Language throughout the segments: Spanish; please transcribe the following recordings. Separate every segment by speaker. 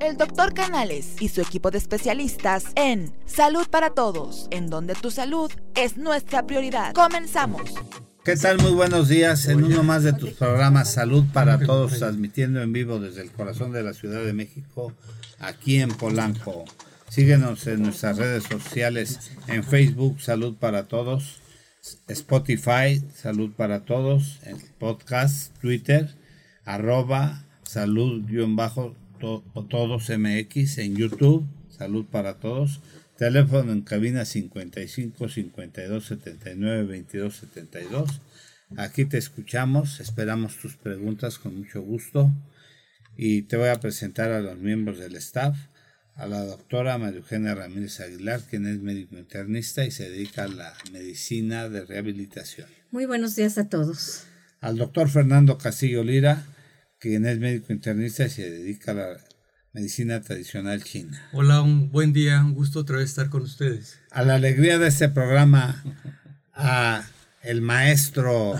Speaker 1: El doctor Canales y su equipo de especialistas en Salud para Todos, en donde tu salud es nuestra prioridad. Comenzamos.
Speaker 2: ¿Qué tal? Muy buenos días en uno más de tus programas Salud para Todos, transmitiendo en vivo desde el corazón de la Ciudad de México, aquí en Polanco. Síguenos en nuestras redes sociales, en Facebook Salud para Todos, Spotify Salud para Todos, en podcast, Twitter, arroba salud-todos MX, en YouTube, Salud para Todos, teléfono en cabina 55 52 79 22 72. Aquí te escuchamos, esperamos tus preguntas con mucho gusto y te voy a presentar a los miembros del staff a la doctora María Eugenia Ramírez Aguilar, quien es médico internista y se dedica a la medicina de rehabilitación.
Speaker 3: Muy buenos días a todos.
Speaker 2: Al doctor Fernando Castillo Lira, quien es médico internista y se dedica a la medicina tradicional china.
Speaker 4: Hola, un buen día, un gusto otra vez estar con ustedes.
Speaker 2: A la alegría de este programa, a el maestro.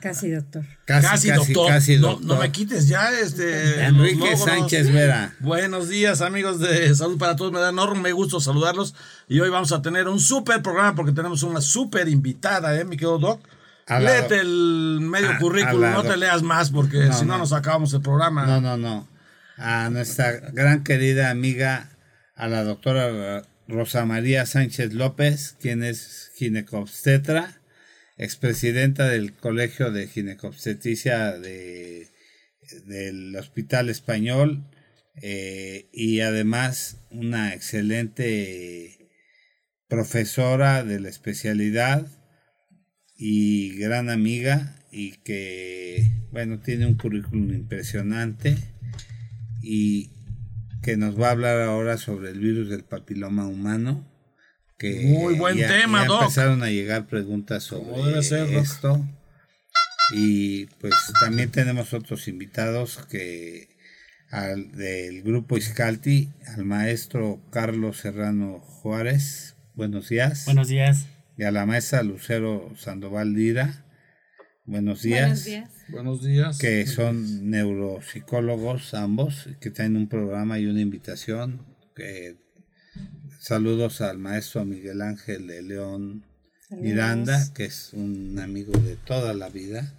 Speaker 3: Casi doctor.
Speaker 4: Casi, doctor. Casi doctor. No, me quites ya este.
Speaker 2: Enrique Sánchez Vera.
Speaker 4: Buenos días, amigos de Salud para Todos. Me da enorme gusto saludarlos. Y hoy vamos a tener un súper programa porque tenemos una súper invitada, ¿eh, mi querido Doc? Léete el medio currículum, no te leas más porque si no, nos acabamos el programa.
Speaker 2: No, no, no. A nuestra gran querida amiga, a la doctora Rosa María Sánchez López, quien es ginecobstetra expresidenta del Colegio de Ginecobstetricia de, del Hospital Español eh, y además una excelente profesora de la especialidad y gran amiga y que, bueno, tiene un currículum impresionante y que nos va a hablar ahora sobre el virus del papiloma humano
Speaker 4: muy buen tema,
Speaker 2: ya empezaron a llegar preguntas sobre esto. Y pues también tenemos otros invitados que al del grupo Iscalti, al maestro Carlos Serrano Juárez. Buenos días.
Speaker 5: Buenos días.
Speaker 2: Y a la maestra Lucero Sandoval Lira. Buenos días.
Speaker 3: Buenos días.
Speaker 4: Buenos días.
Speaker 2: Que son neuropsicólogos ambos, que tienen un programa y una invitación que Saludos al maestro Miguel Ángel de León Miranda, que es un amigo de toda la vida.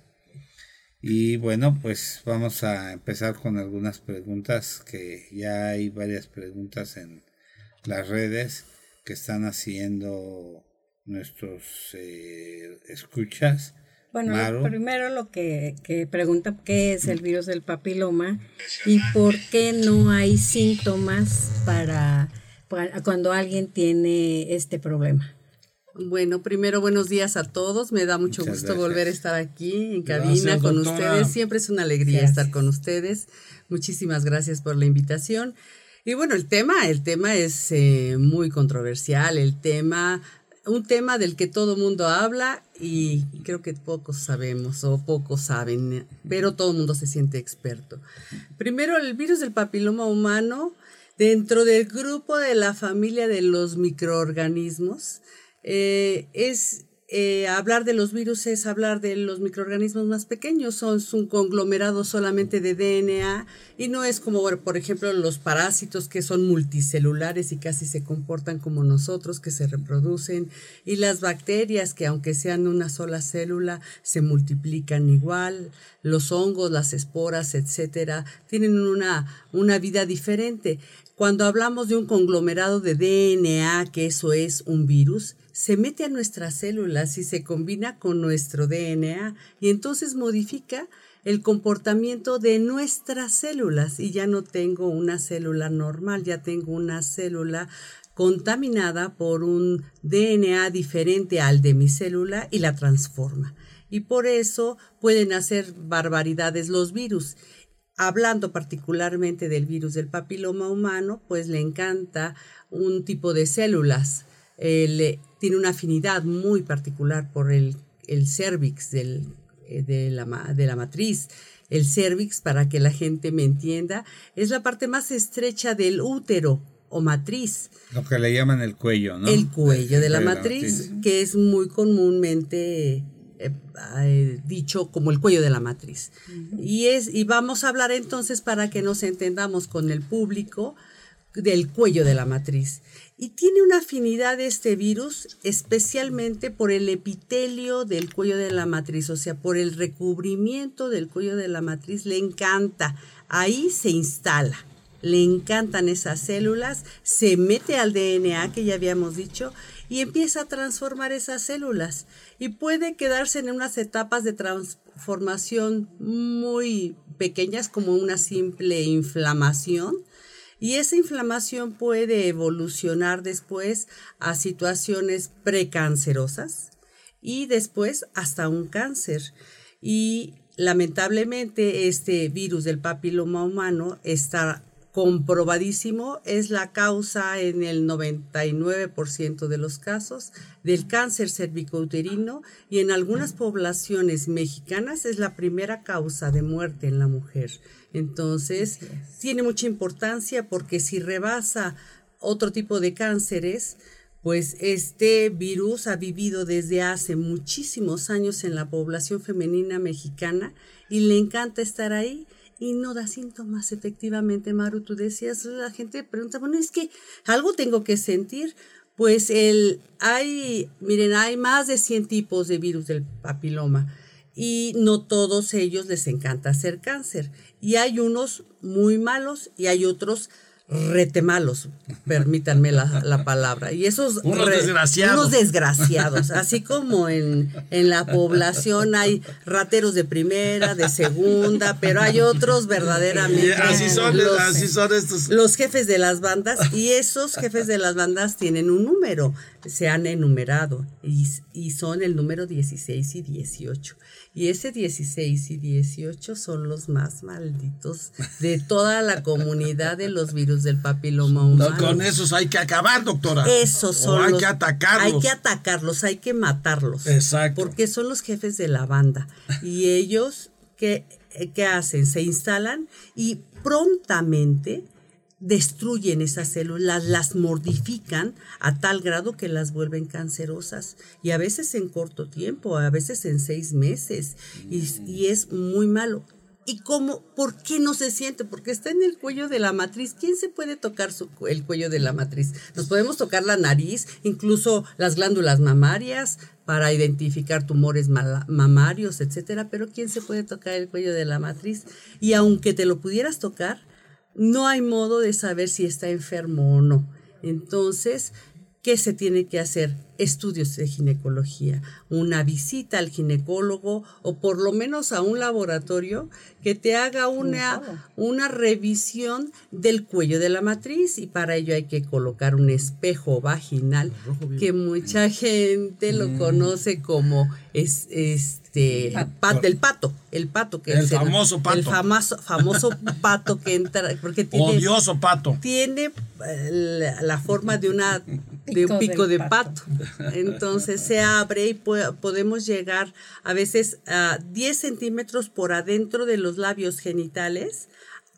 Speaker 2: Y bueno, pues vamos a empezar con algunas preguntas, que ya hay varias preguntas en las redes que están haciendo nuestros eh, escuchas.
Speaker 3: Bueno, primero lo que, que, pregunta qué es el virus del papiloma y por qué no hay síntomas para cuando alguien tiene este problema?
Speaker 6: Bueno, primero buenos días a todos. Me da mucho gusto volver a estar aquí en cabina con ustedes. Siempre es una alegría estar con ustedes. Muchísimas gracias por la invitación. Y bueno, el tema, el tema es eh, muy controversial. El tema, un tema del que todo mundo habla y creo que pocos sabemos o pocos saben, pero todo el mundo se siente experto. Primero, el virus del papiloma humano dentro del grupo de la familia de los microorganismos, eh, es eh, hablar de los virus es hablar de los microorganismos más pequeños, son un conglomerado solamente de DNA y no es como, por ejemplo, los parásitos que son multicelulares y casi se comportan como nosotros, que se reproducen, y las bacterias que aunque sean una sola célula, se multiplican igual, los hongos, las esporas, etcétera, tienen una, una vida diferente. Cuando hablamos de un conglomerado de DNA, que eso es un virus, se mete a nuestras células y se combina con nuestro DNA y entonces modifica el comportamiento de nuestras células y ya no tengo una célula normal, ya tengo una célula contaminada por un DNA diferente al de mi célula y la transforma. Y por eso pueden hacer barbaridades los virus hablando particularmente del virus del papiloma humano, pues le encanta un tipo de células. Eh, tiene una afinidad muy particular por el, el cervix eh, de, la, de la matriz. El cervix, para que la gente me entienda, es la parte más estrecha del útero o matriz.
Speaker 2: Lo que le llaman el cuello, ¿no?
Speaker 6: El cuello de la, matriz, que es muy comúnmente eh, dicho como el cuello de la matriz. y, es, y vamos a hablar entonces para que nos entendamos con el público del cuello de la matriz. Y tiene una afinidad este virus especialmente por el epitelio del cuello de la matriz, o sea, por el recubrimiento del cuello de la matriz, le encanta, ahí se instala, le encantan esas células, se mete al DNA que ya habíamos dicho y empieza a transformar esas células. Y puede quedarse en unas etapas de transformación muy pequeñas como una simple inflamación y esa inflamación puede evolucionar después a situaciones precancerosas y después hasta un cáncer. Y lamentablemente este virus del papiloma humano está comprobadísimo, es la causa en el 99% de los casos del cáncer cervicouterino y en algunas poblaciones mexicanas es la primera causa de muerte en la mujer. Entonces, tiene mucha importancia porque si rebasa otro tipo de cánceres, pues este virus ha vivido desde hace muchísimos años en la población femenina mexicana y le encanta estar ahí y no da síntomas. Efectivamente, Maru, tú decías, la gente pregunta, bueno, es que algo tengo que sentir. Pues el, hay, miren, hay más de 100 tipos de virus del papiloma y no todos ellos les encanta hacer cáncer. Y hay unos muy malos y hay otros retemalos, permítanme la, palabra. Y esos
Speaker 4: unos desgraciados.
Speaker 6: Unos desgraciados. Así como en, en, la población hay rateros de primera, de segunda, pero hay otros verdaderamente.
Speaker 4: así son, los, así son estos.
Speaker 6: Los jefes de las bandas, y esos jefes de las bandas tienen un número, se han enumerado, y, y son el número 16 y 18. Y ese 16 y 18 son los más malditos de toda la comunidad de los virus del papiloma humano.
Speaker 4: con esos hay que acabar, doctora.
Speaker 6: Esos son.
Speaker 4: O hay que atacarlos.
Speaker 6: Hay que atacarlos, hay que matarlos.
Speaker 4: Exacto.
Speaker 6: Porque son los jefes de la banda. Y ellos, ¿qué, qué hacen? Se instalan y prontamente destruyen esas células, las mordifican a tal grado que las vuelven cancerosas y a veces en corto tiempo, a veces en seis meses y, es muy malo. ¿Y cómo? ¿Por qué no se siente? Porque está en el cuello de la matriz. ¿Quién se puede tocar su, el cuello de la matriz? Nos podemos tocar la nariz, incluso las glándulas mamarias para identificar tumores mamarios, etcétera. Pero ¿quién se puede tocar el cuello de la matriz? Y aunque te lo pudieras tocar, no hay modo de saber si está enfermo o no. Entonces, ¿qué se tiene que hacer? Estudios de ginecología, una visita al ginecólogo o por lo menos a un laboratorio que te haga una, una revisión del cuello de la matriz y para ello hay que colocar un espejo vaginal que mucha gente lo mm. conoce como es, este del pato, el pato que
Speaker 4: el famoso pato,
Speaker 6: el famoso, famoso pato que entra porque tiene
Speaker 4: odioso pato.
Speaker 6: tiene eh, la, forma de una de un pico de pato. Entonces se abre y podemos llegar a veces a 10 centímetros por adentro de los labios genitales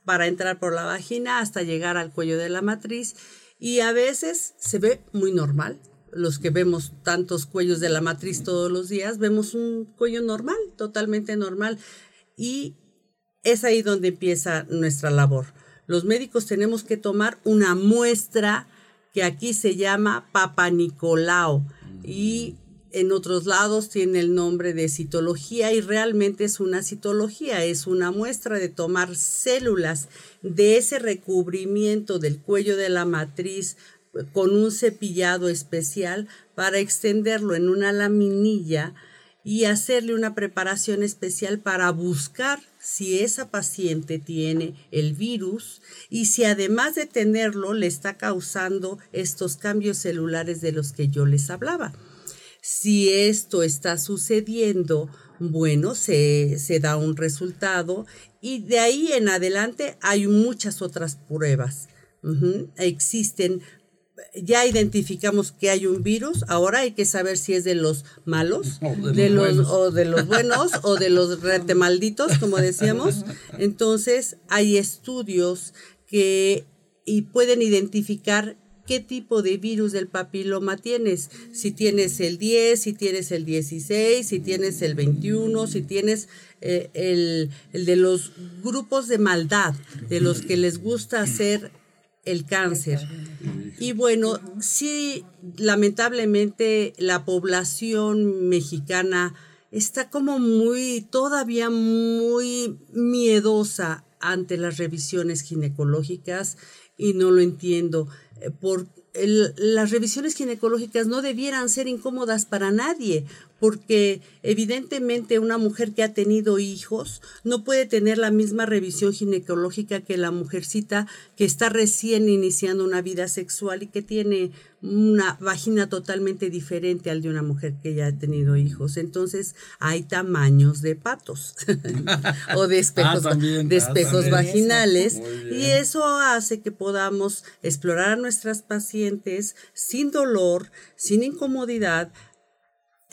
Speaker 6: para entrar por la vagina hasta llegar al cuello de la matriz y a veces se ve muy normal. Los que vemos tantos cuellos de la matriz todos los días, vemos un cuello normal, totalmente normal. Y es ahí donde empieza nuestra labor. Los médicos tenemos que tomar una muestra que aquí se llama Papa Nicolao y en otros lados tiene el nombre de citología y realmente es una citología, es una muestra de tomar células de ese recubrimiento del cuello de la matriz con un cepillado especial para extenderlo en una laminilla y hacerle una preparación especial para buscar si esa paciente tiene el virus y si además de tenerlo le está causando estos cambios celulares de los que yo les hablaba. Si esto está sucediendo, bueno, se, da un resultado y de ahí en adelante hay muchas otras pruebas. Existen ya identificamos que hay un virus, ahora hay que saber si es de los malos, de, los, o de los buenos, o de los rete malditos, como decíamos. Entonces, hay estudios que y pueden identificar qué tipo de virus del papiloma tienes. Si tienes el 10, si tienes el 16, si tienes el 21, si tienes eh, el, el de los grupos de maldad, de los que les gusta hacer el cáncer. Y bueno, sí, lamentablemente la población mexicana está como muy, todavía muy miedosa ante las revisiones ginecológicas y no lo entiendo. Eh, por las revisiones ginecológicas no debieran ser incómodas para nadie, porque evidentemente una mujer que ha tenido hijos no puede tener la misma revisión ginecológica que la mujercita que está recién iniciando una vida sexual y que tiene una vagina totalmente diferente al de una mujer que ya ha tenido hijos. Entonces hay tamaños de patos o de espejos, ah, de espejos ah, vaginales. Y eso hace que podamos explorar a nuestras pacientes sin dolor, sin incomodidad,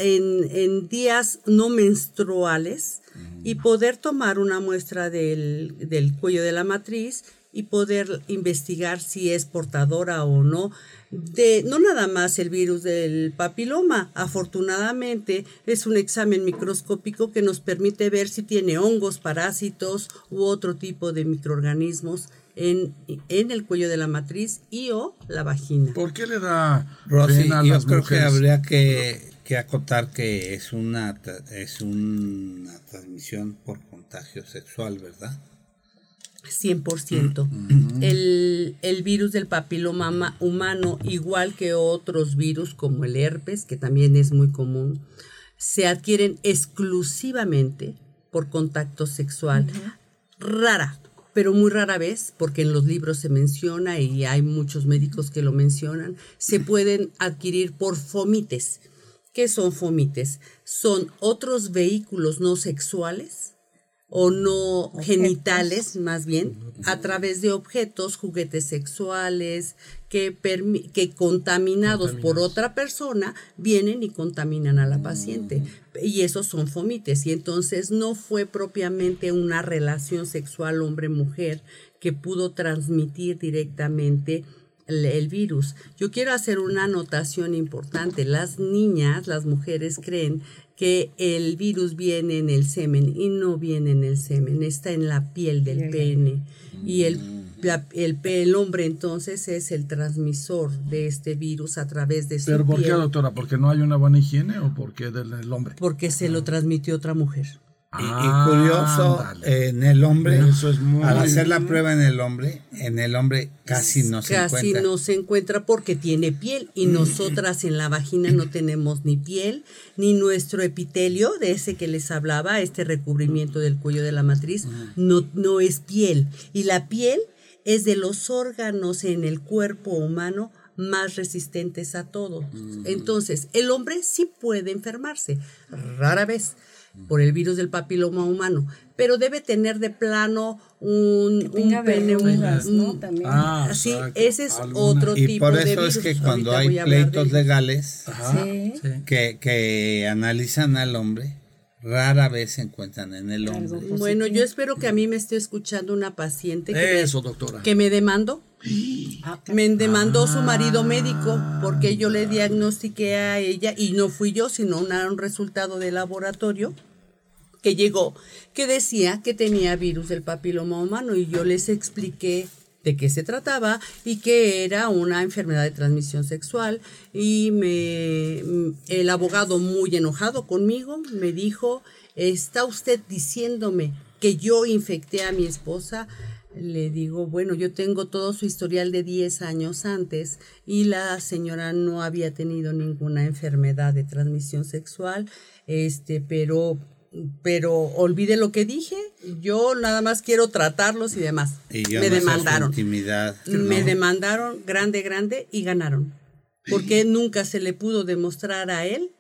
Speaker 6: en, días no menstruales y poder tomar una muestra del, del, cuello de la matriz y poder investigar si es portadora o no de no nada más el virus del papiloma. Afortunadamente es un examen microscópico que nos permite ver si tiene hongos, parásitos u otro tipo de microorganismos en, en el cuello de la matriz y o la vagina.
Speaker 4: ¿Por qué le da
Speaker 2: Rosy, yo creo que habría que que acotar que es una, es una transmisión por contagio sexual, ¿verdad?
Speaker 6: 100%. Mm. el, el, virus del papiloma humano, igual que otros virus como el herpes, que también es muy común, se adquieren exclusivamente por contacto sexual. Rara, pero muy rara vez, porque en los libros se menciona y hay muchos médicos que lo mencionan, se pueden adquirir por fomites. ¿Qué son fomites? Son otros vehículos no sexuales o no genitales, más bien, a través de objetos, juguetes sexuales, que, que contaminados, por otra persona vienen y contaminan a la mm. paciente. Y esos son fomites. Y entonces no fue propiamente una relación sexual hombre-mujer que pudo transmitir directamente el, virus. Yo quiero hacer una anotación importante. Las niñas, las mujeres creen que el virus viene en el semen y no viene en el semen, está en la piel del pene. Y el, el, el, hombre entonces es el transmisor de este virus a través de su
Speaker 4: ¿Pero por qué, doctora? ¿Porque no hay una buena higiene o porque del hombre?
Speaker 6: Porque se lo transmitió otra mujer.
Speaker 2: Y, curioso, en el hombre, al hacer la prueba en el hombre, en el hombre casi no se encuentra.
Speaker 6: Casi no se encuentra porque tiene piel y mm. nosotras en la vagina no tenemos ni piel, ni nuestro epitelio, de ese que les hablaba, este recubrimiento del cuello de la matriz, mm. no, no es piel. Y la piel es de los órganos en el cuerpo humano más resistentes a todo. Mm. Entonces, el hombre sí puede enfermarse, rara vez por el virus del papiloma humano, pero debe tener de plano un, un pene, ¿no? También. Ah, así, ese es otro
Speaker 2: y
Speaker 6: tipo
Speaker 2: de virus. es que cuando hay pleitos legales que, que analizan al hombre, rara vez se encuentran en el hombre.
Speaker 6: Bueno, yo espero que a mí me esté escuchando una paciente
Speaker 4: que, Eso, doctora.
Speaker 6: que me demandó. Me demandó su marido médico porque yo le diagnostiqué a ella y no fui yo, sino un resultado de laboratorio que llegó que decía que tenía virus del papiloma humano y yo les expliqué de qué se trataba y que era una enfermedad de transmisión sexual y me el abogado muy enojado conmigo me dijo, "¿Está usted diciéndome que yo infecté a mi esposa?" Le digo, bueno, yo tengo todo su historial de 10 años antes y la señora no había tenido ninguna enfermedad de transmisión sexual, este, pero pero olvide lo que dije, yo nada más quiero tratarlos y demás. me demandaron. Me demandaron grande, grande y ganaron. Porque nunca se le pudo demostrar a él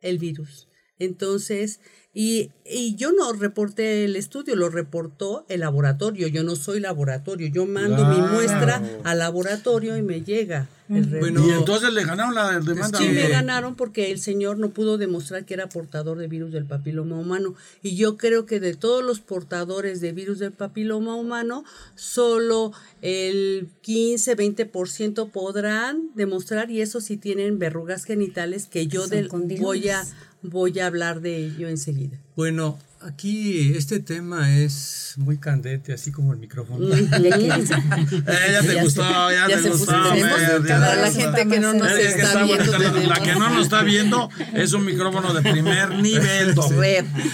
Speaker 6: el virus. Entonces, Y, y, yo no reporté el estudio, lo reportó el laboratorio. Yo no soy laboratorio. Yo mando mi muestra al laboratorio y me llega.
Speaker 4: El bueno, y entonces le ganaron la demanda.
Speaker 6: Sí, me ganaron porque el señor no pudo demostrar que era portador de virus del papiloma humano. Y yo creo que de todos los portadores de virus del papiloma humano, solo el 15, 20% podrán demostrar, y eso sí tienen verrugas genitales que yo del, voy a voy a hablar de ello enseguida.
Speaker 5: Bueno, aquí este tema es muy candente, así como el micrófono. eh,
Speaker 4: ya te gustó, ya, te gustó.
Speaker 6: La gente que no nos está, viendo.
Speaker 4: La, que no nos está viendo es un micrófono de primer nivel,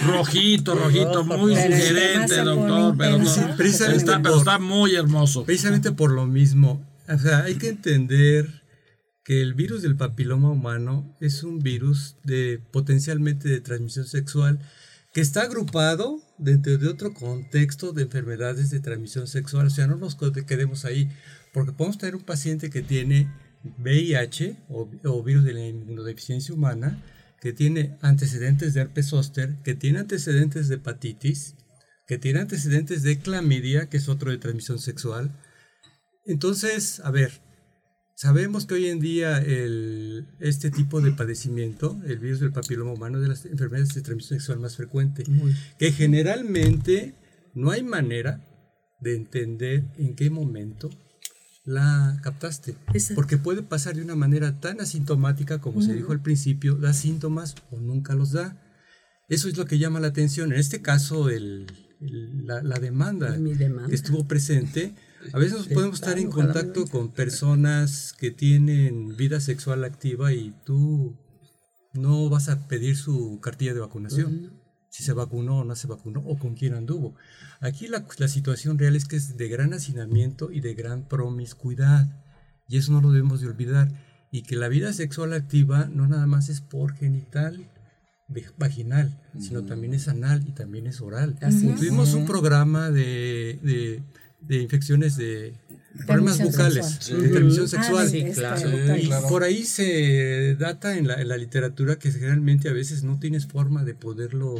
Speaker 4: rojito, rojito, muy sugerente, doctor, pero, está, pero está muy hermoso.
Speaker 5: Precisamente por lo mismo, o sea, hay que entender que el virus del papiloma humano es un virus de potencialmente de transmisión sexual que está agrupado dentro de otro contexto de enfermedades de transmisión sexual. O sea, no nos quedemos ahí, porque podemos tener un paciente que tiene VIH o, o virus de la inmunodeficiencia humana, que tiene antecedentes de herpes zóster, que tiene antecedentes de hepatitis, que tiene antecedentes de clamidia, que es otro de transmisión sexual. Entonces, a ver, Sabemos que hoy en día el, este tipo de padecimiento, el virus del papiloma humano, de las enfermedades de transmisión sexual más frecuente, que generalmente no hay manera de entender en qué momento la captaste. Porque puede pasar de una manera tan asintomática como se dijo al principio, da síntomas o nunca los da. Eso es lo que llama la atención. En este caso, el, la, demanda, demanda que estuvo presente a veces podemos estar en contacto con personas que tienen vida sexual activa y tú no vas a pedir su cartilla de vacunación. Si se vacunó o no se vacunó o con quién anduvo. Aquí la, la situación real es que es de gran hacinamiento y de gran promiscuidad. Y eso no lo debemos de olvidar. Y que la vida sexual activa no nada más es por genital, vaginal, sino también es anal y también es oral. Tuvimos un programa de de infecciones de problemas bucales, de transmisión ah, sexual. y por ahí se data en la, en la, literatura que generalmente a veces no tienes forma de poderlo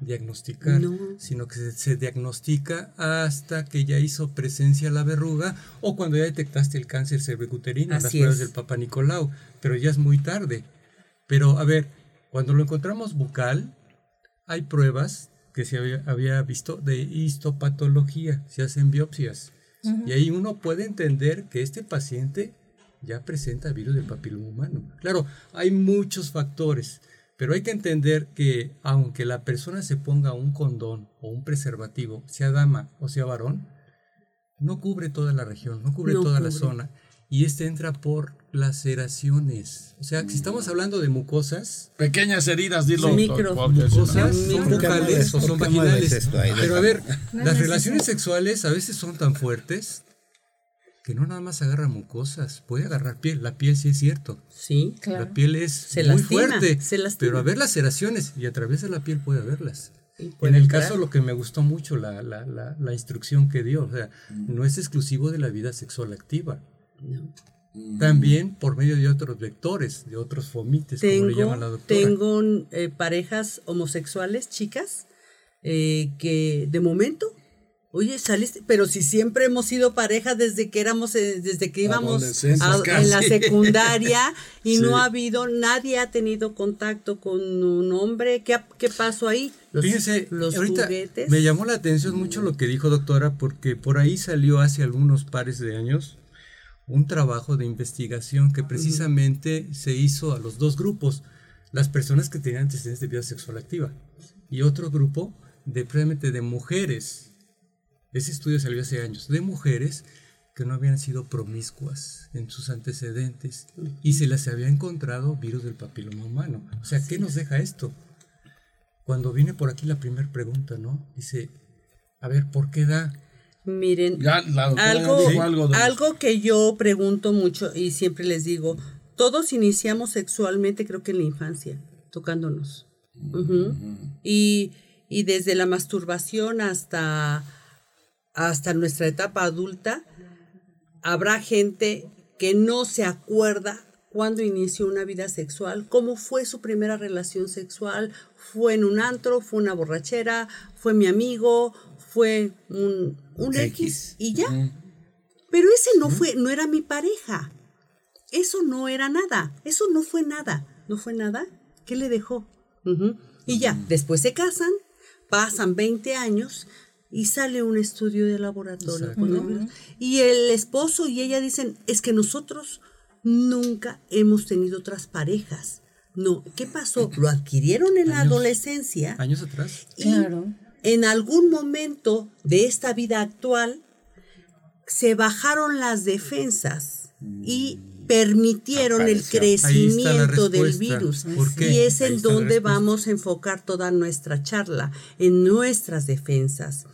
Speaker 5: diagnosticar, sino que se, diagnostica hasta que ya hizo presencia la verruga o cuando ya detectaste el cáncer cervicuterino, las pruebas del Papa Nicolau, pero ya es muy tarde. Pero a ver, cuando lo encontramos bucal, hay pruebas que se había, visto de histopatología, se hacen biopsias. Y ahí uno puede entender que este paciente ya presenta virus del papiloma humano. Claro, hay muchos factores, pero hay que entender que aunque la persona se ponga un condón o un preservativo, sea dama o sea varón, no cubre toda la región, no cubre toda la zona. Y este entra por laceraciones. O sea, si estamos hablando de mucosas.
Speaker 4: Pequeñas heridas, dilo.
Speaker 6: Micro.
Speaker 5: Mucosas son bucales o son vaginales. Pero a ver, las relaciones sexuales a veces son tan fuertes que no nada más agarra mucosas, puede agarrar piel. La piel sí es cierto.
Speaker 6: Sí, claro.
Speaker 5: La piel es muy fuerte. pero a ver laceraciones y a través de la piel puede haberlas. En el caso, lo que me gustó mucho, la, la, la, la instrucción que dio, o sea, no es exclusivo de la vida sexual activa. No. También por medio de otros vectores, de otros fomites, como le llaman la doctora.
Speaker 6: Tengo eh, parejas homosexuales, chicas, eh, que de momento, oye, saliste, pero si siempre hemos sido pareja desde que éramos, eh, desde que íbamos en la secundaria y no ha habido, nadie ha tenido contacto con un hombre. ¿Qué, qué pasó ahí?
Speaker 5: Los, Fíjense, los juguetes. Me llamó la atención mucho lo que dijo doctora, porque por ahí salió hace algunos pares de años un trabajo de investigación que precisamente se hizo a los dos grupos, las personas que tenían antecedentes de vida sexual activa y otro grupo de previamente de mujeres. Ese estudio salió hace años, de mujeres que no habían sido promiscuas en sus antecedentes y se les había encontrado virus del papiloma humano. O sea, ¿qué nos deja esto? Cuando viene por aquí la primera pregunta, ¿no? Dice, a ver, ¿por qué da?
Speaker 6: Miren, algo, algo, que yo pregunto mucho y siempre les digo, todos iniciamos sexualmente creo que en la infancia, tocándonos. y, y, desde la masturbación hasta, hasta nuestra etapa adulta, habrá gente que no se acuerda cuándo inició una vida sexual, cómo fue su primera relación sexual, fue en un antro, fue una borrachera, fue mi amigo, fue un, un X. y ya. Pero ese no fue, no era mi pareja. Eso no era nada. Eso no fue nada. ¿No fue nada? ¿Qué le dejó? Y ya, después se casan, pasan 20 años y sale un estudio de laboratorio. Y el esposo y ella dicen, es que nosotros nunca hemos tenido otras parejas. No, ¿qué pasó? Lo adquirieron en la adolescencia.
Speaker 5: Años atrás.
Speaker 6: Y claro. En algún momento de esta vida actual se bajaron las defensas y permitieron el crecimiento del virus. Y es en donde vamos a enfocar toda nuestra charla, en nuestras defensas.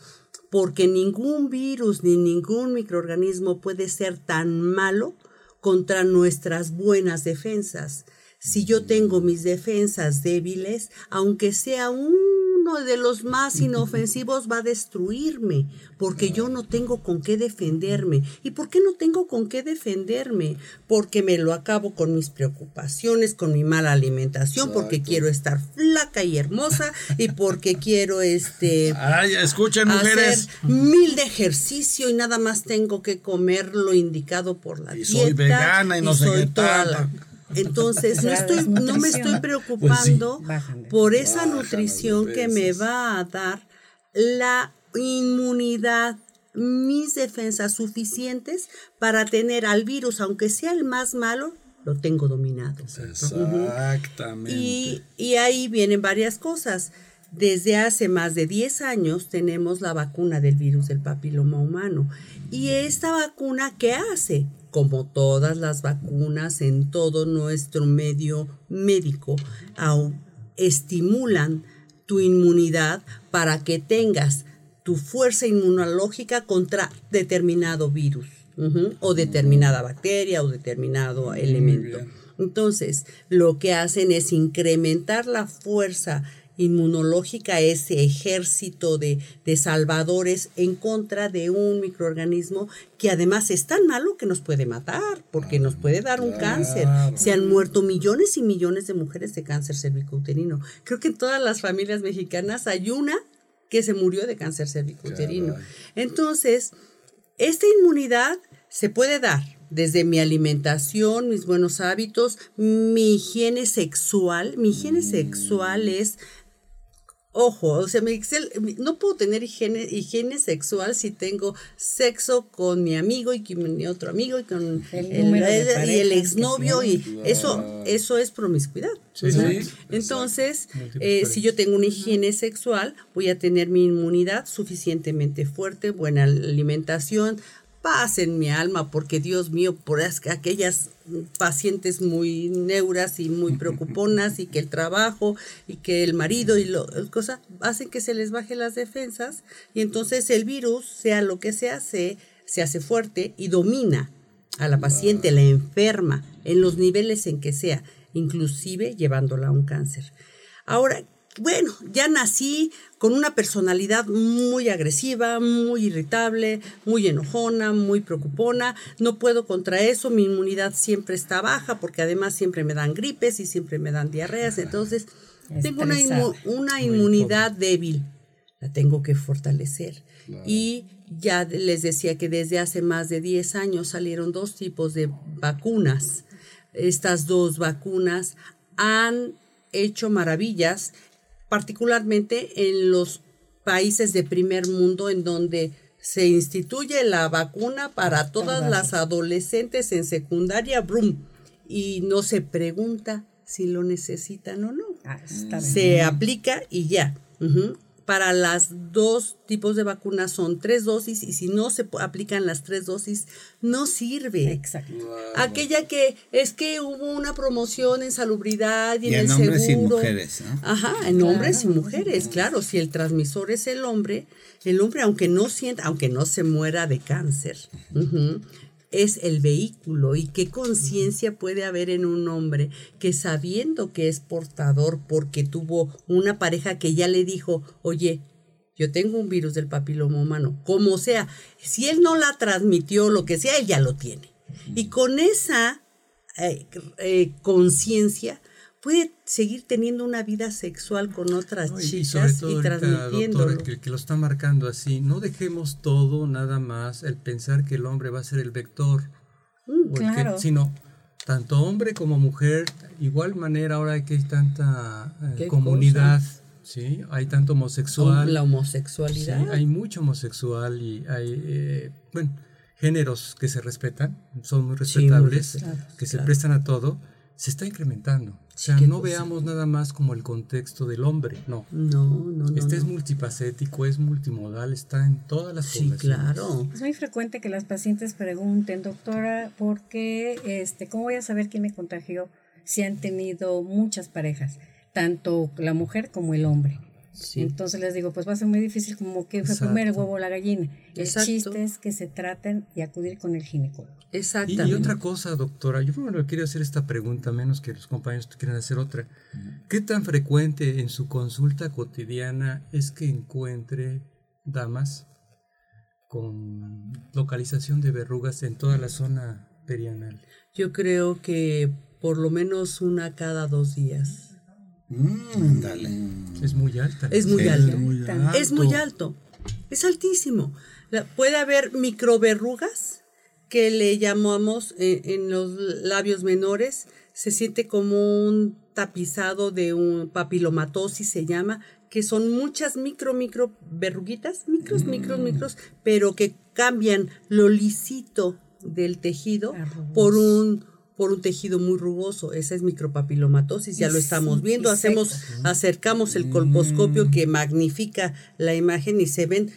Speaker 6: Porque ningún virus ni ningún microorganismo puede ser tan malo contra nuestras buenas defensas. Si yo tengo mis defensas débiles, aunque sea un uno de los más inofensivos va a destruirme, porque yo no tengo con qué defenderme. ¿Y por qué no tengo con qué defenderme? Porque me lo acabo con mis preocupaciones, con mi mala alimentación, porque quiero estar flaca y hermosa y porque quiero este
Speaker 4: Ay, escuchen mujeres,
Speaker 6: hacer mil de ejercicio y nada más tengo que comer lo indicado por la
Speaker 4: y
Speaker 6: dieta.
Speaker 4: Soy vegana y no soy toda
Speaker 6: entonces, no, estoy, no me estoy preocupando pues por esa nutrición que me va a dar la inmunidad, mis defensas suficientes para tener al virus, aunque sea el más malo, lo tengo dominado.
Speaker 4: Exactamente.
Speaker 6: Y, y ahí vienen varias cosas. Desde hace más de 10 años tenemos la vacuna del virus del papiloma humano. ¿Y esta vacuna qué hace? Como todas las vacunas en todo nuestro medio médico, estimulan tu inmunidad para que tengas tu fuerza inmunológica contra determinado virus o determinada bacteria o determinado elemento. Entonces, lo que hacen es incrementar la fuerza inmunológica, ese ejército de, de, salvadores en contra de un microorganismo que además es tan malo que nos puede matar, porque nos puede dar un cáncer. Se han muerto millones y millones de mujeres de cáncer cervicouterino. Creo que en todas las familias mexicanas hay una que se murió de cáncer cervicouterino. Entonces, esta inmunidad se puede dar desde mi alimentación, mis buenos hábitos, mi higiene sexual. Mi higiene sexual es Ojo, o sea, no puedo tener higiene, higiene sexual si tengo sexo con mi amigo y con mi otro amigo y con el, y el exnovio y eso, eso es promiscuidad. Entonces, eh, si yo tengo una higiene sexual, voy a tener mi inmunidad suficientemente fuerte, buena alimentación, paz en mi alma, porque Dios mío, por aquellas pacientes muy neuras y muy preocuponas y que el trabajo y que el marido y lo, cosas hacen que se les baje las defensas y entonces el virus, sea lo que se, se hace fuerte y domina a la paciente, la enferma, en los niveles en que sea, inclusive llevándola a un cáncer. Ahora, bueno, ya nací con una personalidad muy agresiva, muy irritable, muy enojona, muy preocupona. No puedo contra eso, mi inmunidad siempre está baja porque además siempre me dan gripes y siempre me dan diarreas. Entonces, tengo una, una inmunidad débil, la tengo que fortalecer. Y ya les decía que desde hace más de 10 años salieron dos tipos de vacunas. Estas dos vacunas han hecho maravillas particularmente en los países de primer mundo en donde se instituye la vacuna para todas las adolescentes en secundaria, brum, y no se pregunta si lo necesitan o no. Ah, se aplica y ya para las dos tipos de vacunas son tres dosis y si no se aplican las tres dosis no sirve.
Speaker 3: Exacto.
Speaker 6: Aquella que es que hubo una promoción en salubridad y, en, el
Speaker 2: hombres
Speaker 6: seguro.
Speaker 2: y mujeres.
Speaker 6: Ajá, en hombres y mujeres, claro. Si el transmisor es el hombre, el hombre aunque no sienta, aunque no se muera de cáncer, es el vehículo y qué conciencia puede haber en un hombre que sabiendo que es portador porque tuvo una pareja que ya le dijo, oye, yo tengo un virus del papiloma humano, como sea, si él no la transmitió, lo que sea, él ya lo tiene. Y con esa eh, eh, conciencia, puede seguir teniendo una vida sexual con otras chicas y, transmitiendo
Speaker 5: que, lo está marcando así. No dejemos todo nada más el pensar que el hombre va a ser el vector,
Speaker 3: mm, claro.
Speaker 5: sino tanto hombre como mujer, igual manera ahora que hay tanta eh, comunidad, sí, hay tanto homosexual,
Speaker 6: la homosexualidad,
Speaker 5: hay mucho homosexual y hay, eh, bueno, géneros que se respetan, son muy respetables, que se prestan a todo, se está incrementando. O sea, no veamos nada más como el contexto del hombre, no.
Speaker 6: No, no, no.
Speaker 5: Este es multifacético, es multimodal, está en todas las
Speaker 6: Sí, claro.
Speaker 3: Es muy frecuente que las pacientes pregunten, doctora, ¿por qué, este, cómo voy a saber quién me contagió si han tenido muchas parejas, tanto la mujer como el hombre? Entonces les digo, pues va a ser muy difícil como que fue primero el huevo o la gallina. El chiste es que se traten y acudir con el ginecólogo.
Speaker 5: Exactamente. Y, otra cosa, doctora, yo primero quería hacer esta pregunta, menos que los compañeros quieran hacer otra. ¿Qué tan frecuente en su consulta cotidiana es que encuentre damas con localización de verrugas en toda la zona perianal?
Speaker 6: Yo creo que por lo menos una cada dos días.
Speaker 2: Mm, dale.
Speaker 5: Es muy alta.
Speaker 6: Es muy, alto. Es muy alto. Es altísimo. puede haber microverrugas que le llamamos eh, en los labios menores. Se siente como un tapizado de un papilomatosis, se llama, que son muchas micro, micro verruguitas, micros, micros, mm. micros, pero que cambian lo lisito del tejido por un por un tejido muy rugoso. Esa es micropapilomatosis, ya lo estamos viendo. Hacemos, acercamos el colposcopio que magnifica la imagen y se ven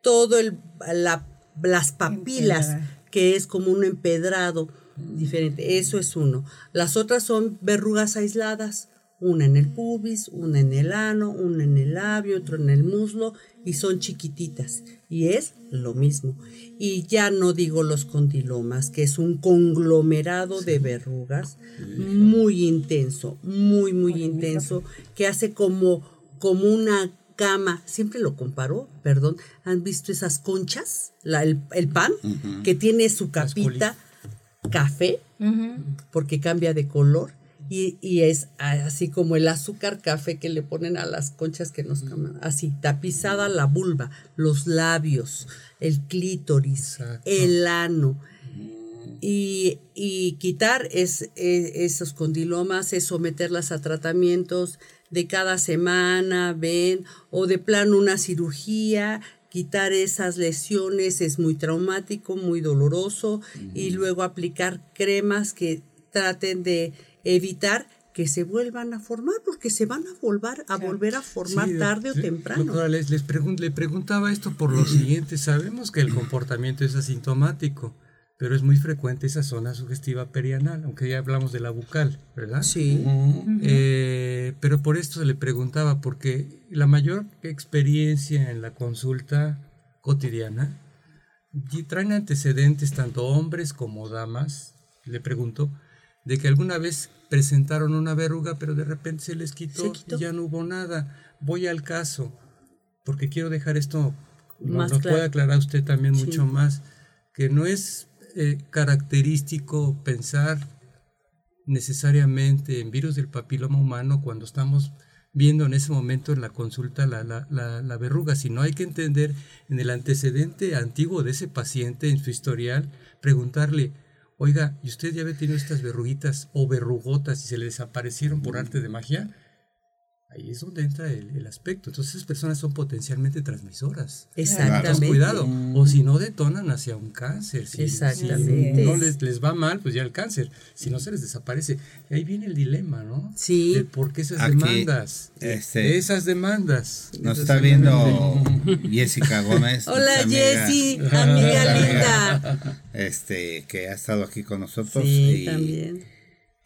Speaker 6: todo el, la, las papilas, que es como un empedrado diferente. Eso es uno. Las otras son verrugas aisladas, una en el pubis, una en el ano, una en el labio, otro en el muslo, y son chiquititas. Y es lo mismo. Y ya no digo los condilomas, que es un conglomerado de verrugas muy intenso, muy, muy intenso, que hace como, como una cama, siempre lo comparo, perdón, ¿han visto esas conchas? La, el, pan, que tiene su capita café, porque cambia de color y, es así como el azúcar café que le ponen a las conchas que nos caman, así, tapizada la vulva, los labios, el clítoris, el ano. Y, quitar es, e, esos condilomas, es someterlas a tratamientos de cada semana, ven, o de plano una cirugía, quitar esas lesiones es muy traumático, muy doloroso, y luego aplicar cremas que traten de evitar que se vuelvan a formar, porque se van a volver a, volver a formar tarde o temprano.
Speaker 5: Doctora, les, les le preguntaba esto por lo siguiente. Sabemos que el comportamiento es asintomático, pero es muy frecuente esa zona sugestiva perianal, aunque ya hablamos de la bucal, ¿verdad?
Speaker 6: Sí.
Speaker 5: Eh, pero por esto se le preguntaba, porque la mayor experiencia en la consulta cotidiana traen antecedentes tanto hombres como damas, le pregunto, de que alguna vez presentaron una verruga, pero de repente se les quitó, y ya no hubo nada. Voy al caso, porque quiero dejar esto, nos, puede aclarar usted también mucho más, que no es eh, característico pensar necesariamente en virus del papiloma humano cuando estamos viendo en ese momento en la consulta la, la, la, la, verruga, sino hay que entender en el antecedente antiguo de ese paciente, en su historial, preguntarle, Oiga, ¿y usted ya había tenido estas verruguitas o verrugotas y se le desaparecieron por arte de magia? Ahí es donde entra el, aspecto. Entonces, esas personas son potencialmente transmisoras.
Speaker 6: Exactamente.
Speaker 5: cuidado. O si no, detonan hacia un cáncer. Si, Exactamente. no les, les, va mal, pues ya el cáncer. Si no, se les desaparece. Y ahí viene el dilema, ¿no?
Speaker 6: Sí.
Speaker 5: De por qué esas demandas. Este, esas demandas.
Speaker 2: Nos está viendo Jessica Gómez.
Speaker 6: Hola, Jessy, amiga linda.
Speaker 2: Este, que ha estado aquí con nosotros.
Speaker 6: Sí, también.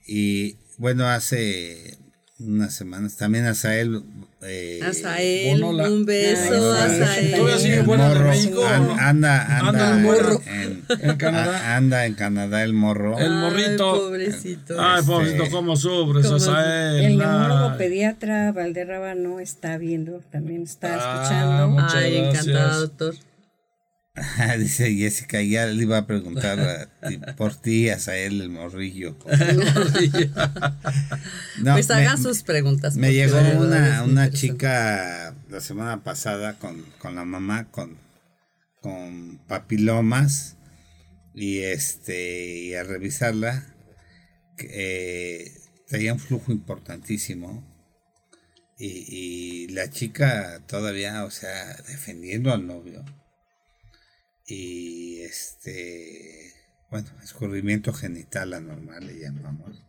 Speaker 2: Y bueno, hace unas semanas. También a Sael. Eh,
Speaker 6: Azael, un beso a Sael.
Speaker 4: Todavía sigue buena de México.
Speaker 2: anda, anda,
Speaker 4: el morro.
Speaker 2: En, en Canadá. anda en Canadá el morro.
Speaker 4: El morrito.
Speaker 6: Ay, pobrecito.
Speaker 4: Ay, pobrecito, este, cómo sufres, Azael.
Speaker 3: El neurólogo pediatra Valderraba no está viendo, también está ah, escuchando.
Speaker 6: Ay, encantado, doctor.
Speaker 2: Dice Jessica, ya le iba a preguntar por ti, a él el morrillo.
Speaker 6: pues hagan sus preguntas.
Speaker 2: Me llegó una, una chica la semana pasada con, la mamá con, con papilomas y este y a revisarla eh, tenía un flujo importantísimo y, y la chica todavía, o sea, defendiendo al novio y este, bueno, escurrimiento genital anormal le llamamos.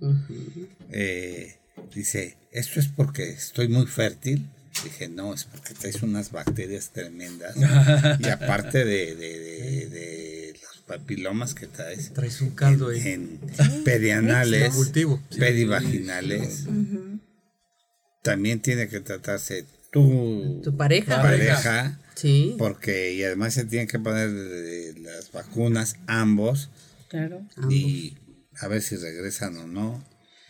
Speaker 2: Eh, dice, ¿esto es porque estoy muy fértil? Dije, no, es porque traes unas bacterias tremendas. y aparte de, de, los papilomas que traes.
Speaker 5: Traes un caldo
Speaker 2: en, en perianales, perivaginales. También tiene que tratarse tu,
Speaker 6: tu pareja.
Speaker 2: pareja Sí. Porque, y además se tienen que poner las vacunas ambos.
Speaker 3: Claro.
Speaker 2: Y a ver si regresan o no.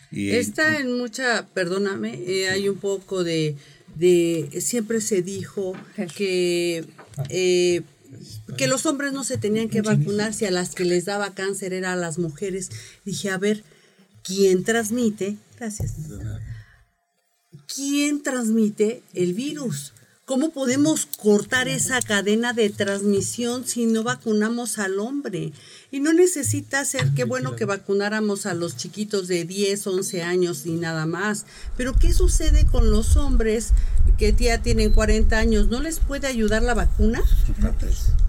Speaker 2: Y,
Speaker 6: Está en mucha, perdóname, eh, hay un poco de, de, siempre se dijo que, eh, que los hombres no se tenían que vacunar si a las que les daba cáncer era a las mujeres. Dije, a ver, ¿quién transmite? Gracias. ¿Quién transmite el virus? ¿Cómo podemos cortar esa cadena de transmisión si no vacunamos al hombre? Y no necesita ser, qué bueno que vacunáramos a los chiquitos de 10, 11 años y nada más. Pero ¿qué sucede con los hombres que ya tienen 40 años? ¿No les puede ayudar la vacuna?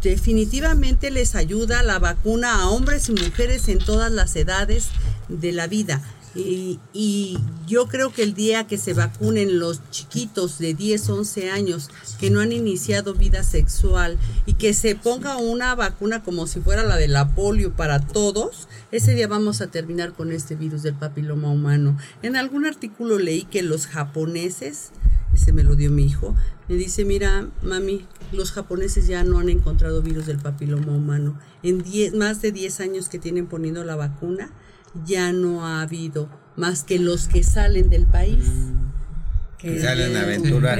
Speaker 6: Definitivamente les ayuda la vacuna a hombres y mujeres en todas las edades de la vida. Y, yo creo que el día que se vacunen los chiquitos de 10, 11 años que no han iniciado vida sexual y que se ponga una vacuna como si fuera la de la polio para todos, ese día vamos a terminar con este virus del papiloma humano. En algún artículo leí que los japoneses, ese me lo dio mi hijo, me dice, mira, mami, los japoneses ya no han encontrado virus del papiloma humano. En más de 10 años que tienen poniendo la vacuna, ya no ha habido más que los que salen del país.
Speaker 2: Que salen a aventurar.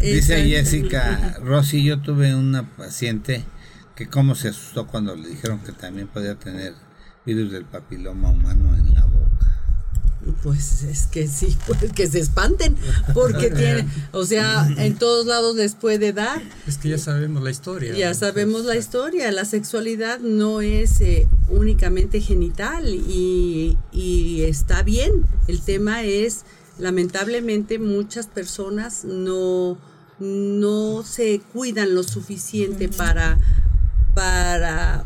Speaker 2: Dice Jessica, Rosy, yo tuve una paciente que cómo se asustó cuando le dijeron que también podía tener virus del papiloma humano en la
Speaker 6: pues es que sí, pues que se espanten, porque tiene, o sea, en todos lados les puede dar.
Speaker 5: Es que ya sabemos la historia.
Speaker 6: Ya sabemos la historia, la sexualidad no es eh, únicamente genital y, y está bien. El tema es, lamentablemente, muchas personas no, no se cuidan lo suficiente para, para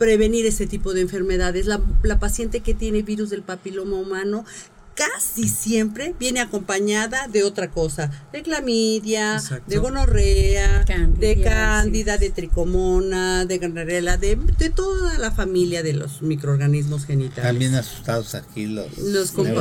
Speaker 6: prevenir ese tipo de enfermedades. La, la, paciente que tiene virus del papiloma humano casi siempre viene acompañada de otra cosa, de clamidia, de gonorrea, de cándida, de tricomona, de ganarela, de, de, toda la familia de los microorganismos genitales.
Speaker 2: También asustados aquí los
Speaker 6: los
Speaker 2: de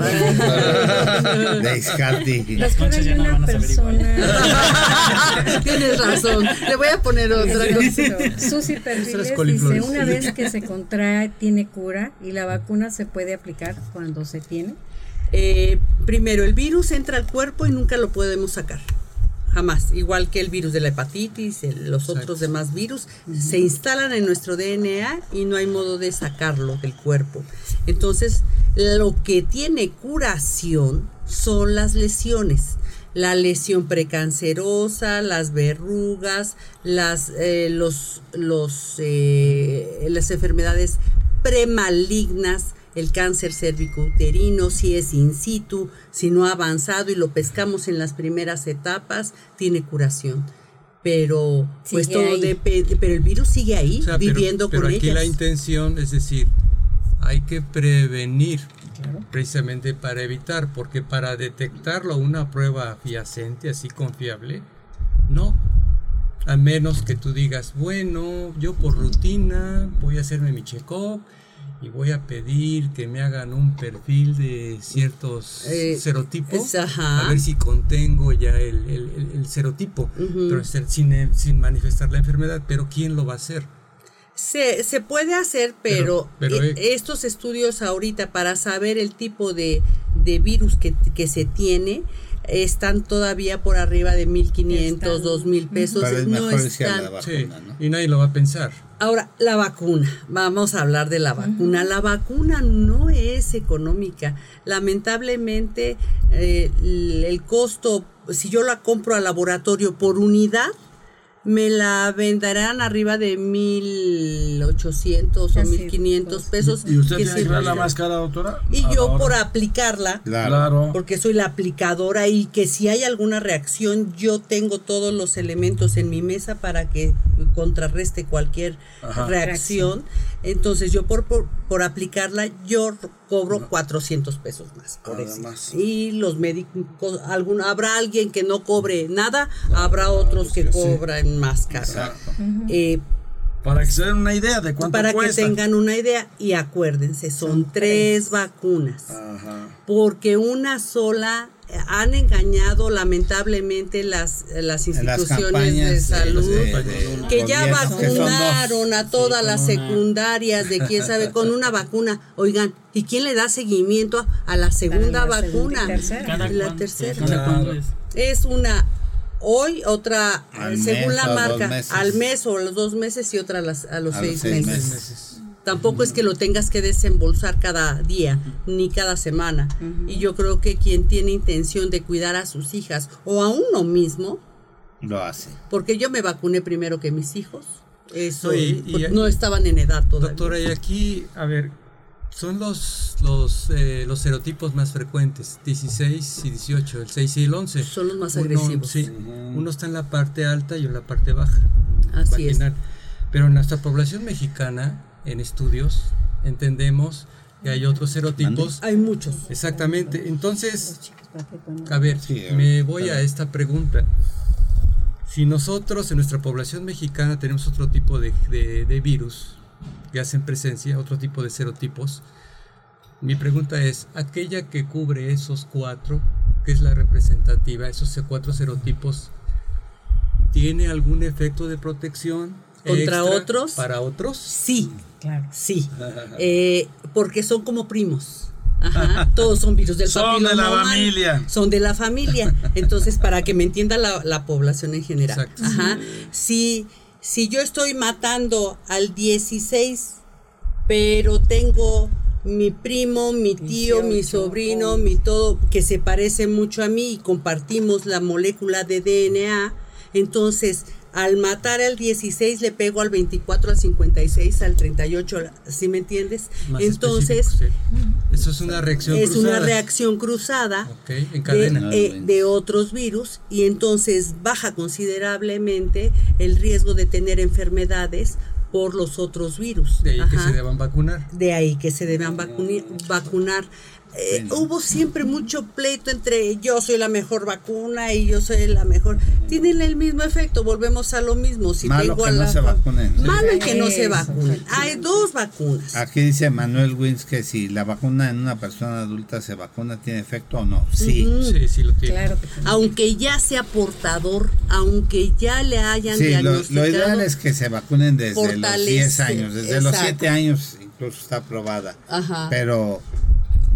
Speaker 3: Las conchas ya no van a saber igual.
Speaker 6: Tienes razón. Le voy a poner otra
Speaker 3: cosa. Susi Perfiles dice, una vez que se contrae tiene cura y la vacuna se puede aplicar cuando se tiene.
Speaker 6: Eh, primero, el virus entra al cuerpo y nunca lo podemos sacar. Jamás. Igual que el virus de la hepatitis, los otros demás virus, se instalan en nuestro DNA y no hay modo de sacarlo del cuerpo. Entonces, lo que tiene curación son las lesiones. La lesión precancerosa, las verrugas, las, eh, los, los, eh, las enfermedades premalignas, el cáncer cérvico-uterino, si es in situ, si no ha avanzado y lo pescamos en las primeras etapas, tiene curación. Pero pues todo depende, pero el virus sigue ahí, viviendo
Speaker 5: pero,
Speaker 6: pero
Speaker 5: aquí la intención es decir, hay que prevenir precisamente para evitar, porque para detectarlo una prueba fiacente, así confiable, no. A menos que tú digas, bueno, yo por rutina voy a hacerme mi check-up y voy a pedir que me hagan un perfil de ciertos eh, serotipos a ver si contengo ya el, el, serotipo, pero sin, sin manifestar la enfermedad, pero ¿quién lo va a hacer?
Speaker 6: Se, se puede hacer, pero, eh, estos estudios ahorita para saber el tipo de, de virus que, que, se tiene, están todavía por arriba de 1500, 2000 pesos.
Speaker 2: Pero es
Speaker 6: no están.
Speaker 2: la
Speaker 5: Sí,
Speaker 2: vacuna, ¿no?
Speaker 5: y nadie lo va a pensar.
Speaker 6: Ahora, la vacuna. Vamos a hablar de la vacuna. La vacuna no es económica. Lamentablemente, eh, el el costo, si yo la compro al laboratorio por unidad, me la venderán arriba de 1800 o
Speaker 3: Casi
Speaker 6: 1500 pesos.
Speaker 4: ¿Y usted
Speaker 6: que
Speaker 4: tiene la máscara, doctora?
Speaker 6: Y yo por aplicarla,
Speaker 2: Claro.
Speaker 6: Porque soy la aplicadora y que si hay alguna reacción, yo tengo todos los elementos en mi mesa para que contrarreste cualquier
Speaker 4: Ajá.
Speaker 6: reacción. Entonces yo por, por, por aplicarla, yo cobro 400 pesos más por
Speaker 4: Nada
Speaker 6: eso.
Speaker 4: más.
Speaker 6: Y los médicos, algún, habrá alguien que no cobre nada, habrá otros que
Speaker 4: que sí.
Speaker 6: cobran más caro.
Speaker 4: Exacto.
Speaker 6: Eh,
Speaker 4: Para que se den una idea de cuánto
Speaker 6: para
Speaker 4: cuesta.
Speaker 6: que tengan una idea y acuérdense, son, tres vacunas
Speaker 4: Ajá.
Speaker 6: porque una sola han engañado lamentablemente las, las instituciones de salud
Speaker 2: de- de
Speaker 6: que ya vacunaron a todas las secundarias de quién sabe con una vacuna. Oigan, ¿y quién le da seguimiento a la segunda
Speaker 3: la segunda y
Speaker 6: vacuna?
Speaker 3: tercera.
Speaker 7: Cada
Speaker 6: Y la tercera.
Speaker 7: cada cuándo es.
Speaker 6: Es una hoy, otra
Speaker 2: Al
Speaker 6: según
Speaker 2: mes
Speaker 6: la marca, al mes o a los dos meses y otra a, las- a los
Speaker 2: A los
Speaker 6: seis,
Speaker 2: seis
Speaker 6: meses.
Speaker 2: meses.
Speaker 6: Tampoco es que lo tengas que desembolsar cada día ni cada semana. Y yo creo que quien tiene intención de cuidar a sus hijas o a uno mismo,
Speaker 2: Lo hace.
Speaker 6: porque yo me vacuné primero que mis hijos, eso
Speaker 5: Oye, y-
Speaker 6: pues, no estaban en edad todavía.
Speaker 5: Doctora, y aquí, a ver, son los, los, eh, los serotipos más frecuentes, 16 y 18, el 6 y el 11.
Speaker 6: Son los más
Speaker 5: Uno-
Speaker 6: agresivos.
Speaker 5: sí, uno está en la parte alta y en la parte baja.
Speaker 6: Así es.
Speaker 5: vaginal. Pero en nuestra población mexicana, en estudios, entendemos que hay otros serotipos.
Speaker 6: Hay muchos.
Speaker 5: Exactamente. Entonces, a ver, me voy
Speaker 2: a
Speaker 5: esta pregunta. Si nosotros en nuestra población mexicana tenemos otro tipo de, de- de virus que hacen presencia, otro tipo de serotipos, mi pregunta es, aquella que cubre esos cuatro, que es la representativa, esos cuatro serotipos, ¿tiene algún efecto de protección?
Speaker 6: ¿Contra
Speaker 5: extra
Speaker 6: otros?
Speaker 5: Para otros.
Speaker 6: Sí,
Speaker 3: Claro.
Speaker 6: sí. Eh, porque son como primos. Ajá, todos son virus del
Speaker 4: Son de la
Speaker 6: humano.
Speaker 4: familia.
Speaker 6: Son de la familia. Entonces, para que me entienda la, la población en general.
Speaker 5: Exacto.
Speaker 6: Ajá. Si, si yo estoy matando al 16, pero tengo mi primo, mi tío, mi
Speaker 3: 18,
Speaker 6: sobrino, mi todo, que se parece mucho a mí y compartimos la molécula de DNA, entonces al matar al 16 le pego al 24, al 56, al 38, ¿sí me entiendes?
Speaker 5: Más
Speaker 6: Entonces
Speaker 5: sí. Eso es una reacción
Speaker 6: es una
Speaker 5: cruzada.
Speaker 6: reacción cruzada
Speaker 5: en
Speaker 6: de, eh, de otros virus y entonces baja considerablemente el riesgo de tener enfermedades por los otros virus.
Speaker 5: De ahí que se deban vacunar.
Speaker 6: De ahí que se deban vacuni- vacunar. Eh, hubo siempre mucho pleito entre yo soy la mejor vacuna y yo soy la mejor. Tienen el mismo efecto, volvemos a lo mismo. Si
Speaker 2: Malo
Speaker 6: tengo
Speaker 2: que
Speaker 6: a
Speaker 2: no
Speaker 6: la
Speaker 2: se vacunen.
Speaker 6: Malo y que no se vacunen. Hay dos vacunas.
Speaker 2: Aquí dice Manuel Wins que si la vacuna en una persona adulta se vacuna, ¿tiene efecto o no? Sí.
Speaker 5: Sí, sí lo tiene.
Speaker 3: Claro.
Speaker 6: Aunque ya sea portador, aunque ya le hayan
Speaker 2: Sí, lo,
Speaker 6: diagnosticado.
Speaker 2: lo ideal es que se vacunen desde los
Speaker 6: Fortalece,
Speaker 2: 10 años, desde los
Speaker 6: exacto.
Speaker 2: 7 años incluso está aprobada.
Speaker 6: Ajá.
Speaker 2: Pero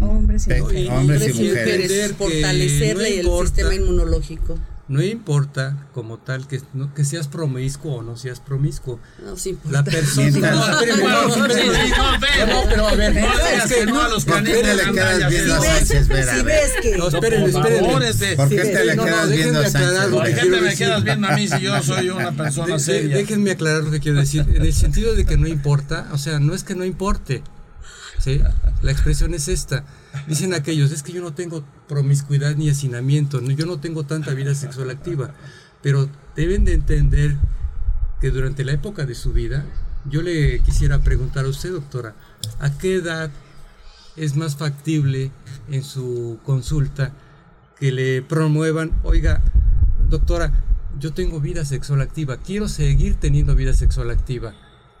Speaker 3: Hombres y
Speaker 2: Pe-
Speaker 3: mujeres.
Speaker 2: hombres y mujeres.
Speaker 6: fortalecerle
Speaker 5: no
Speaker 6: el
Speaker 5: importa.
Speaker 6: sistema inmunológico.
Speaker 5: No importa como tal que, no- que seas promiscuo o no seas promiscuo.
Speaker 6: No, sí
Speaker 5: La persona. No,
Speaker 4: Sí, sí,
Speaker 5: pero a ver,
Speaker 4: No
Speaker 5: es que
Speaker 4: no a los
Speaker 2: ¿por qué
Speaker 4: canetes
Speaker 2: te le
Speaker 4: de
Speaker 2: quedas viendo a
Speaker 4: sí,
Speaker 6: ves,
Speaker 2: Sánchez Vera?
Speaker 6: si ves que
Speaker 5: No,
Speaker 4: No,
Speaker 5: espérenme,
Speaker 4: por
Speaker 5: espérenme.
Speaker 4: favor, este.
Speaker 2: ¿Por qué
Speaker 6: Sí,
Speaker 2: te le quedas
Speaker 5: déjenme
Speaker 2: viendo a
Speaker 5: aclarar
Speaker 2: Sánchez
Speaker 4: ¿Por qué te me quedas viendo a mí si yo soy una persona seria?
Speaker 5: déjenme aclarar lo que quiero decir. En el sentido de que no importa, o sea, no es que no importe. ¿Sí? La expresión es esta. Dicen aquellos, es que yo no tengo promiscuidad ni hacinamiento, no- yo no tengo tanta vida sexual activa. Pero deben de entender que durante la época de su vida, yo le quisiera preguntar a usted, doctora, ¿a qué edad es más factible en su consulta que le promuevan, oiga, doctora, yo tengo vida sexual activa, quiero seguir teniendo vida sexual activa.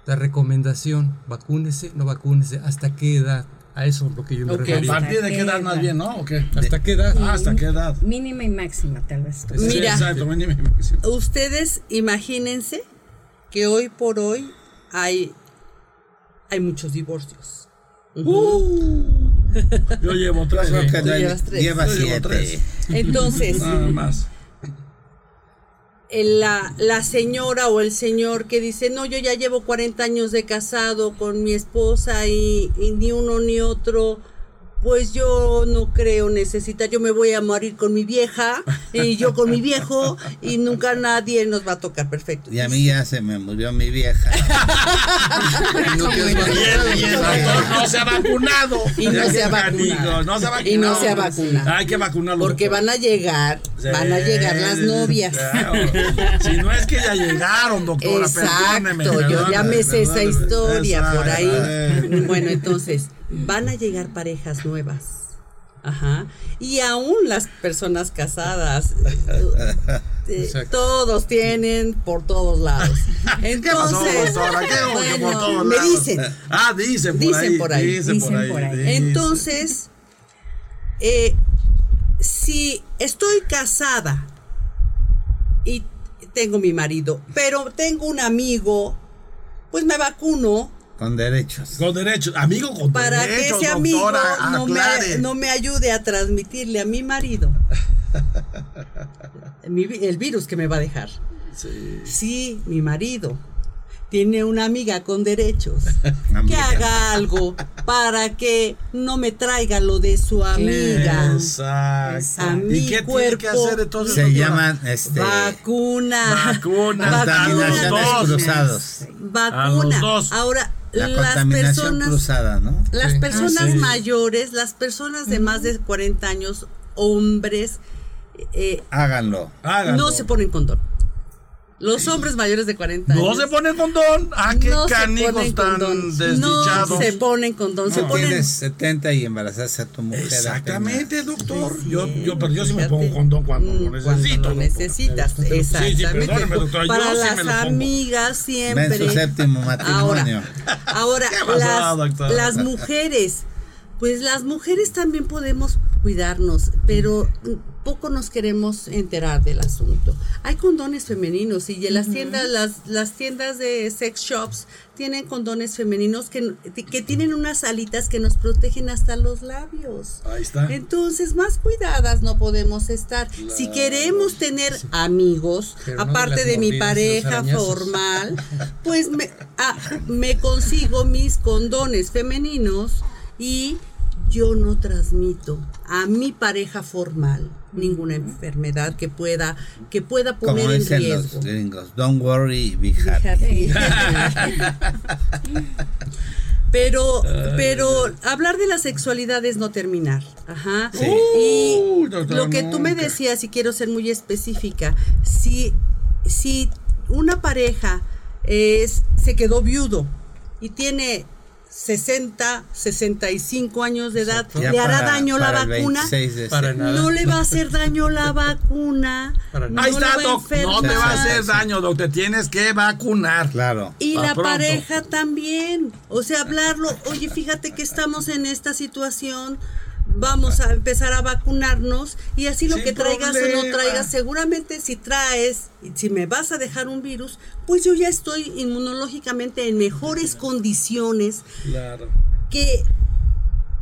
Speaker 5: La recomendación, vacúnese, no vacúnese, ¿hasta qué edad? A eso es lo que yo me
Speaker 6: Ok.
Speaker 4: ¿A
Speaker 5: refería.
Speaker 4: partir de qué edad más bien, no? ¿O qué?
Speaker 5: ¿Hasta qué edad?
Speaker 4: Ah, ¿Hasta qué edad?
Speaker 3: Mínima y máxima, tal vez.
Speaker 5: Sí,
Speaker 6: Mira.
Speaker 4: exacto, mínimo y máximo.
Speaker 6: Ustedes imagínense que hoy por hoy hay, hay muchos divorcios.
Speaker 4: Uh. yo llevo tres.
Speaker 2: Creo que
Speaker 6: Tú
Speaker 2: no hay-
Speaker 6: llevas tres.
Speaker 2: lleva
Speaker 4: Yo llevo
Speaker 2: siete.
Speaker 4: tres.
Speaker 6: Entonces,
Speaker 4: Nada más.
Speaker 6: La, la señora o el señor que dice, no, yo ya llevo 40 años de casado con mi esposa y, y ni uno ni otro, pues yo no creo necesitar, yo me voy a morir con mi vieja y yo con mi viejo y nunca nadie nos va a tocar perfecto.
Speaker 2: Y a mí ya se me murió mi vieja.
Speaker 5: No
Speaker 4: Y
Speaker 5: vacunar.
Speaker 4: el, y el doctor no se ha vacunado.
Speaker 6: Y no se ha vacunado.
Speaker 4: No se ha vacunado.
Speaker 6: Y no se ha vacunado.
Speaker 4: Hay que vacunarlo.
Speaker 6: Porque van a llegar, van a llegar las novias.
Speaker 4: Si no es que ya llegaron, doctora, perdóneme.
Speaker 6: Exacto, yo ya
Speaker 4: perdóneme,
Speaker 6: me sé esa
Speaker 4: perdóneme.
Speaker 6: historia por ahí. Bueno, entonces, van a llegar parejas nuevas. Ajá. Y aún las personas casadas, eh,
Speaker 5: Exacto.
Speaker 6: todos tienen por todos lados.
Speaker 4: ¿Qué pasó,
Speaker 6: Entonces, bueno, me dicen,
Speaker 4: Ah, dicen por
Speaker 6: Dicen
Speaker 4: ahí.
Speaker 6: por ahí,
Speaker 4: Dicen por
Speaker 3: dicen
Speaker 4: ahí.
Speaker 3: por ahí.
Speaker 6: Entonces, eh, si estoy casada y tengo mi marido, pero tengo un amigo, pues me vacuno
Speaker 2: Con derechos.
Speaker 4: Con derechos. Amigo con
Speaker 6: para que
Speaker 4: derechos,
Speaker 6: ese amigo
Speaker 4: doctora,
Speaker 6: no me, no me ayude a transmitirle a mi marido mi el virus que me va a dejar.
Speaker 4: Sí.
Speaker 6: Sí, mi marido tiene una amiga con derechos que
Speaker 2: Amiga.
Speaker 6: haga algo para que no me traiga lo de su amiga.
Speaker 4: Exacto.
Speaker 6: A
Speaker 4: ¿Y
Speaker 6: mi
Speaker 4: qué tiene que
Speaker 6: cuerpo
Speaker 4: hacer entonces?
Speaker 2: Se llaman este,
Speaker 6: Vacuna.
Speaker 4: Vacuna.
Speaker 2: contaminaciones
Speaker 4: Dos.
Speaker 2: cruzados.
Speaker 6: Vacuna.
Speaker 4: A los dos.
Speaker 6: Ahora,
Speaker 2: La
Speaker 6: las
Speaker 2: contaminación
Speaker 6: personas
Speaker 2: cruzada, ¿no?
Speaker 6: Las
Speaker 5: Sí.
Speaker 6: personas
Speaker 4: Ah, sí.
Speaker 6: mayores, las personas de más de 40 años, hombres, eh,
Speaker 2: Háganlo.
Speaker 4: Háganlo.
Speaker 6: no se ponen condón. Los hombres mayores de 40 años.
Speaker 4: No se ponen condón. Ah, qué
Speaker 6: no
Speaker 4: canijos tan
Speaker 6: condón.
Speaker 4: desdichados.
Speaker 6: No se ponen condón. Se
Speaker 2: Si
Speaker 6: ponen.
Speaker 2: tienes 70 y embarazaste a tu mujer.
Speaker 4: Exactamente, doctor.
Speaker 6: Sí,
Speaker 4: yo, yo, pero yo sí me pongo condón cuando
Speaker 6: Mm,
Speaker 4: lo necesito.
Speaker 6: Cuando lo
Speaker 4: doctor.
Speaker 6: necesitas,
Speaker 4: Sí, sí,
Speaker 6: exactamente.
Speaker 4: perdóneme, doctora, yo
Speaker 6: Para
Speaker 4: sí
Speaker 6: las
Speaker 4: me lo pongo.
Speaker 6: amigas
Speaker 2: Ven
Speaker 6: siempre.
Speaker 2: su séptimo matrimonio.
Speaker 6: Ahora,
Speaker 4: ¿Qué pasó,
Speaker 6: las,
Speaker 4: doctora?
Speaker 6: las mujeres, pues las mujeres también podemos cuidarnos, pero poco nos queremos enterar del asunto. Hay condones femeninos y en las tiendas, las, las tiendas de sex shops tienen condones femeninos que, que tienen unas alitas que nos protegen hasta los labios.
Speaker 4: Ahí está.
Speaker 6: Entonces, más cuidadas no podemos estar. Si queremos tener amigos,
Speaker 5: Pero no de
Speaker 6: aparte de, mi pareja formal, pues me, ah, me consigo mis condones femeninos y yo no transmito a mi pareja formal ninguna enfermedad que pueda que pueda
Speaker 2: Como
Speaker 6: poner en
Speaker 2: dicen los
Speaker 6: riesgo.
Speaker 2: gringos. Don't worry, be happy.
Speaker 6: Pero, pero hablar de la sexualidad es no terminar. Ajá.
Speaker 2: Sí.
Speaker 6: Y lo que tú me decías, y quiero ser muy específica, si, si una pareja es, se quedó viudo y tiene 60, 65 años de edad,
Speaker 2: Ya
Speaker 6: ¿le hará
Speaker 2: para-
Speaker 6: daño la
Speaker 2: para
Speaker 6: vacuna?
Speaker 2: 26 de
Speaker 5: Para
Speaker 2: septiembre.
Speaker 5: nada.
Speaker 6: No le va a hacer daño la vacuna.
Speaker 5: Para
Speaker 6: no
Speaker 4: Ahí está, doc. No te va a hacer daño, doc. Te tienes que vacunar.
Speaker 2: Claro.
Speaker 6: Y la
Speaker 4: pronto.
Speaker 6: pareja también. O sea, hablarlo, oye, fíjate que estamos en esta situación, vamos a empezar a vacunarnos y así lo
Speaker 4: Sin
Speaker 6: que traigas o no traigas, seguramente si traes, y si me vas a dejar un virus, pues yo ya estoy inmunológicamente en mejores condiciones
Speaker 4: Claro.
Speaker 6: que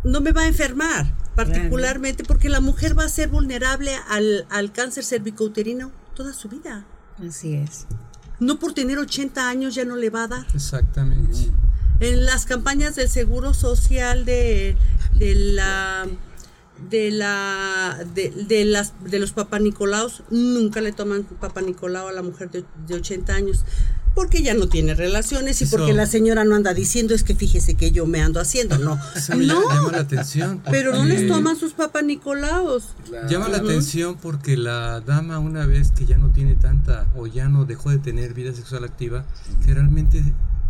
Speaker 6: no me va a enfermar, particularmente porque la mujer va a ser vulnerable al, al cáncer cervicouterino toda su vida.
Speaker 3: Así es.
Speaker 6: No por tener 80 años ya no le va a dar.
Speaker 5: Exactamente.
Speaker 6: En las campañas del seguro social de, de la de la de, de las de los papanicolaos nunca le toman papanicolao a la mujer de, de 80 años porque ya no tiene relaciones y
Speaker 5: Eso-
Speaker 6: porque la señora no anda diciendo es que fíjese que yo me ando haciendo no.
Speaker 5: Eso me
Speaker 6: no.
Speaker 5: llama la atención.
Speaker 6: pero no les toman sus papanicolaos.
Speaker 5: Llama la atención porque la dama una vez que ya no tiene tanta o ya no dejó de tener vida sexual activa, generalmente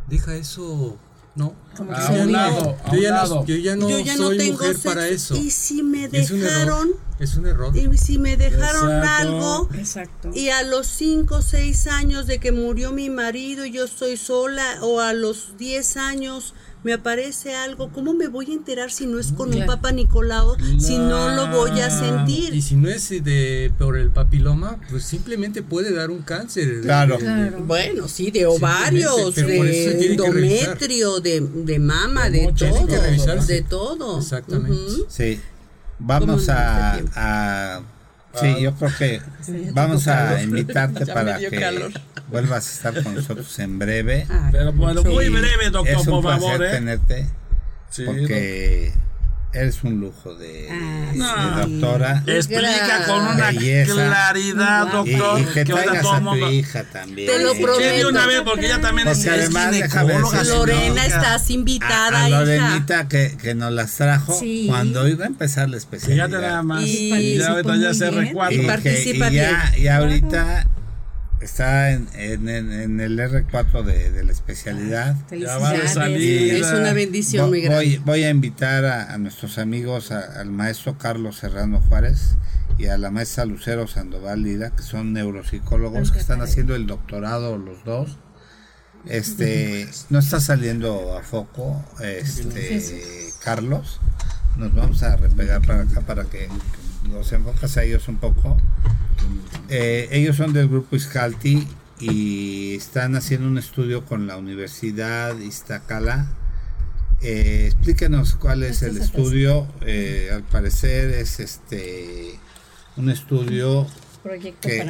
Speaker 5: deja eso, ¿no?
Speaker 3: Como
Speaker 4: A
Speaker 3: que
Speaker 5: Yo
Speaker 3: se
Speaker 4: un
Speaker 3: olvida.
Speaker 4: lado, a
Speaker 5: yo
Speaker 4: un
Speaker 5: ya
Speaker 4: lado.
Speaker 5: no, yo ya no
Speaker 6: yo ya no
Speaker 5: soy
Speaker 6: tengo
Speaker 5: mujer
Speaker 6: sexo
Speaker 5: para eso.
Speaker 6: y si me
Speaker 5: Y es un error.
Speaker 6: dejaron
Speaker 5: Es un error.
Speaker 6: y si me dejaron
Speaker 4: Exacto.
Speaker 6: algo
Speaker 3: Exacto.
Speaker 6: Y a los 5 o 6 años de que murió mi marido y yo estoy sola, o a los 10 años me aparece algo, ¿cómo me voy a enterar si no es con un Papa Nicolau, si no lo voy a sentir?
Speaker 5: Y si no es de por el papiloma, pues simplemente puede dar un cáncer.
Speaker 2: Claro.
Speaker 6: Bueno, sí, de ovarios, de endometrio, de, de mama, de todo, de todo.
Speaker 5: Exactamente.
Speaker 2: Sí. Vamos a Sí, ah. yo creo que vamos a invitarte para que vuelvas a estar con nosotros en breve.
Speaker 4: Ah, Pero bueno, muy breve, doctor,
Speaker 2: es
Speaker 4: un
Speaker 2: por
Speaker 4: favor.
Speaker 2: ¿eh? tenerte. porque Eres un lujo de, ah, doctora.
Speaker 4: Explica con una claridad, doctor.
Speaker 2: Y, que, traigas a tu hija también.
Speaker 6: Te lo prometo.
Speaker 4: de una vez, porque ella también es, además, ginecóloga.
Speaker 6: Lorena, estás invitada,
Speaker 2: a, a Lorenita que, que nos las trajo cuando iba a empezar la especialidad.
Speaker 4: Fíjate nada más. Y, ya ahorita ya se recuadra.
Speaker 2: Y, participa y, ya, y ahorita está en, en, en, el R4 de, de la especialidad.
Speaker 6: Ya va a salir. Es una bendición muy
Speaker 2: grande. Voy, a invitar a, a nuestros amigos, al maestro Carlos Serrano Juárez y a la maestra Lucero Sandoval Lira, que son neuropsicólogos que están haciendo el doctorado los dos. Este, no está saliendo a foco, este, Carlos. Nos vamos a repegar para acá para que los enfocas a ellos un poco. Eh, ellos son del grupo Iscalti y están haciendo un estudio con la Universidad Iztacala. Eh, explíquenos cuál es el estudio. Eh, al parecer es este un estudio que,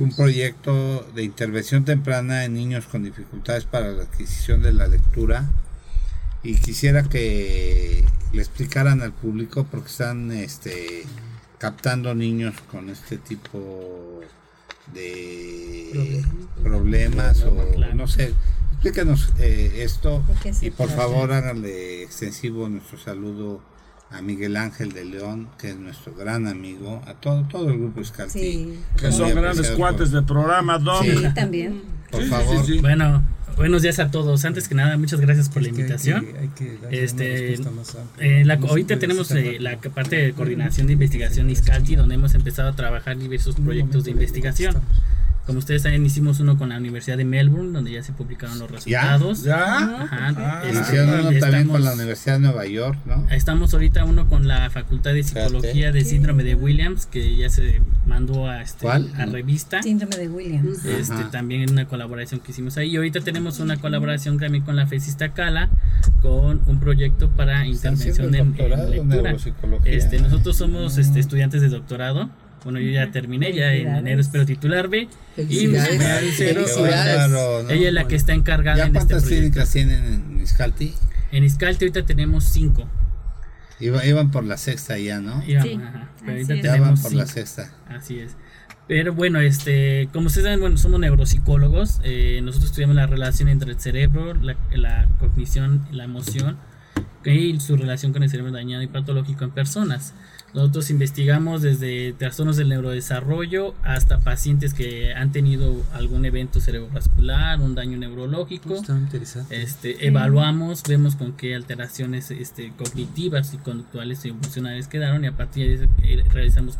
Speaker 2: un proyecto de intervención temprana en niños con dificultades para la adquisición de la lectura y quisiera que le explicaran al público porque están este captando niños con este tipo de problemas o no sé. Explícanos eh, esto y por favor háganle extensivo nuestro saludo a Miguel Ángel de León, que es nuestro gran amigo, a todo, todo el grupo Escalti.
Speaker 4: que son grandes cuates del programa, Don.
Speaker 3: Sí, también.
Speaker 2: Por favor.
Speaker 7: Bueno, Buenos días a todos. Antes que nada, muchas gracias por la invitación. este, eh, la, ahorita tenemos eh, la parte de coordinación de investigación ISCALTI, donde hemos empezado a trabajar diversos proyectos de investigación. Como ustedes saben, hicimos uno con la Universidad de Melbourne, donde ya se publicaron los resultados.
Speaker 2: ¿Ya? Ajá. Ah, este, uno también con la Universidad de Nueva York, ¿no?
Speaker 7: Estamos ahorita uno con la Facultad de Psicología de Síndrome de Williams, que ya se mandó a, este, a revista.
Speaker 3: Síndrome de Williams.
Speaker 7: Este, también en una colaboración que hicimos ahí. Y ahorita tenemos una colaboración también con la FESISTA Cala, con un proyecto para intervención en, en, lectura. Este, nosotros somos este, estudiantes de doctorado bueno, yo ya terminé, ya en enero espero titularme. Y ella es la que está encargada
Speaker 2: ¿Ya
Speaker 7: en
Speaker 2: este cuántas clínicas tienen en Iscalti?
Speaker 7: En Iscalti ahorita tenemos cinco.
Speaker 2: iban por la sexta ya, ¿no?
Speaker 7: Iban, sí, ajá, pero ahorita
Speaker 2: tenemos por la sexta.
Speaker 7: Así es. Pero bueno, este, como ustedes saben, bueno, somos neuropsicólogos. Eh, nosotros estudiamos la relación entre el cerebro, la, la cognición, la emoción y su relación con el cerebro dañado y patológico en personas. Nosotros investigamos desde trastornos del neurodesarrollo hasta pacientes que han tenido algún evento cerebrovascular, un daño neurológico. Este, evaluamos, vemos con qué alteraciones este, cognitivas y conductuales y emocionales quedaron y a partir de eso eh, realizamos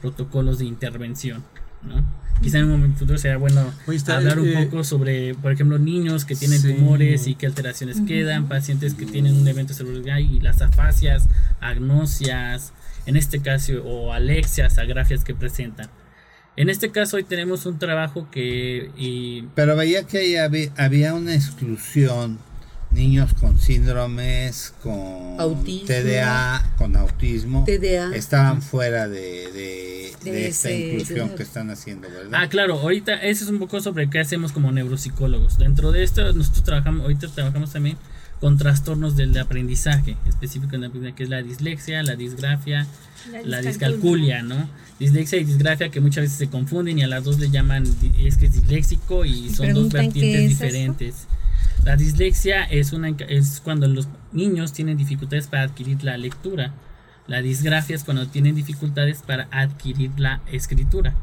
Speaker 7: protocolos de intervención. ¿no? Quizá en un momento futuro sea bueno hablar un eh, poco sobre, por ejemplo, niños que tienen tumores y qué alteraciones quedan, pacientes que tienen un evento cerebral y las afasias, agnosias, en este caso, o alexias, agrafias que presentan. En este caso hoy tenemos un trabajo que...
Speaker 2: Pero veía que había, había una exclusión, niños con síndromes, con TDA, con autismo, estaban fuera de, de, esta inclusión que están haciendo, ¿verdad?
Speaker 7: Ah, claro, ahorita eso es un poco sobre qué hacemos como neuropsicólogos. Dentro de esto nosotros trabajamos, ahorita trabajamos también con trastornos del aprendizaje, específico en la que es la dislexia, la disgrafia, la, discalculia, ¿no? Dislexia y disgrafia que muchas veces se confunden y a las dos le llaman, es que es disléxico y son dos vertientes diferentes. La dislexia es, una, es cuando los niños tienen dificultades para adquirir la lectura. La disgrafia es cuando tienen dificultades para adquirir la escritura.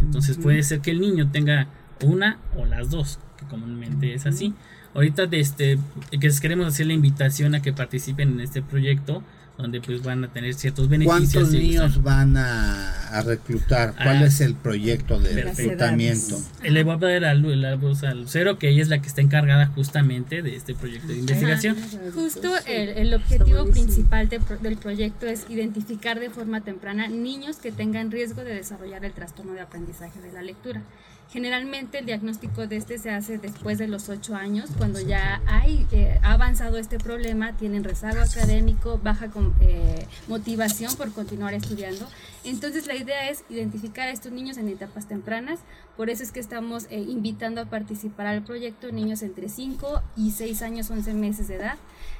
Speaker 7: Entonces puede ser que el niño tenga una o las dos, que comúnmente es así. Ahorita este, que queremos hacer la invitación a que participen en este proyecto donde pues van a tener ciertos beneficios.
Speaker 2: ¿Cuántos niños van a, a, reclutar? ¿Cuál ah, es el proyecto de reclutamiento?
Speaker 7: Le voy a dar a, Lucero, que ella es la que está encargada justamente de este proyecto de investigación.
Speaker 8: Justo el, objetivo principal del proyecto es identificar de forma temprana niños que tengan riesgo de desarrollar el trastorno de aprendizaje de la lectura. Generalmente el diagnóstico de este se hace después de los 8 años, cuando ya hay, eh, ha avanzado este problema, tienen rezago académico, baja eh, motivación por continuar estudiando. Entonces la idea es identificar a estos niños en etapas tempranas, por eso es que estamos eh, invitando a participar al proyecto niños entre 5 y 6 años, 11 meses de edad,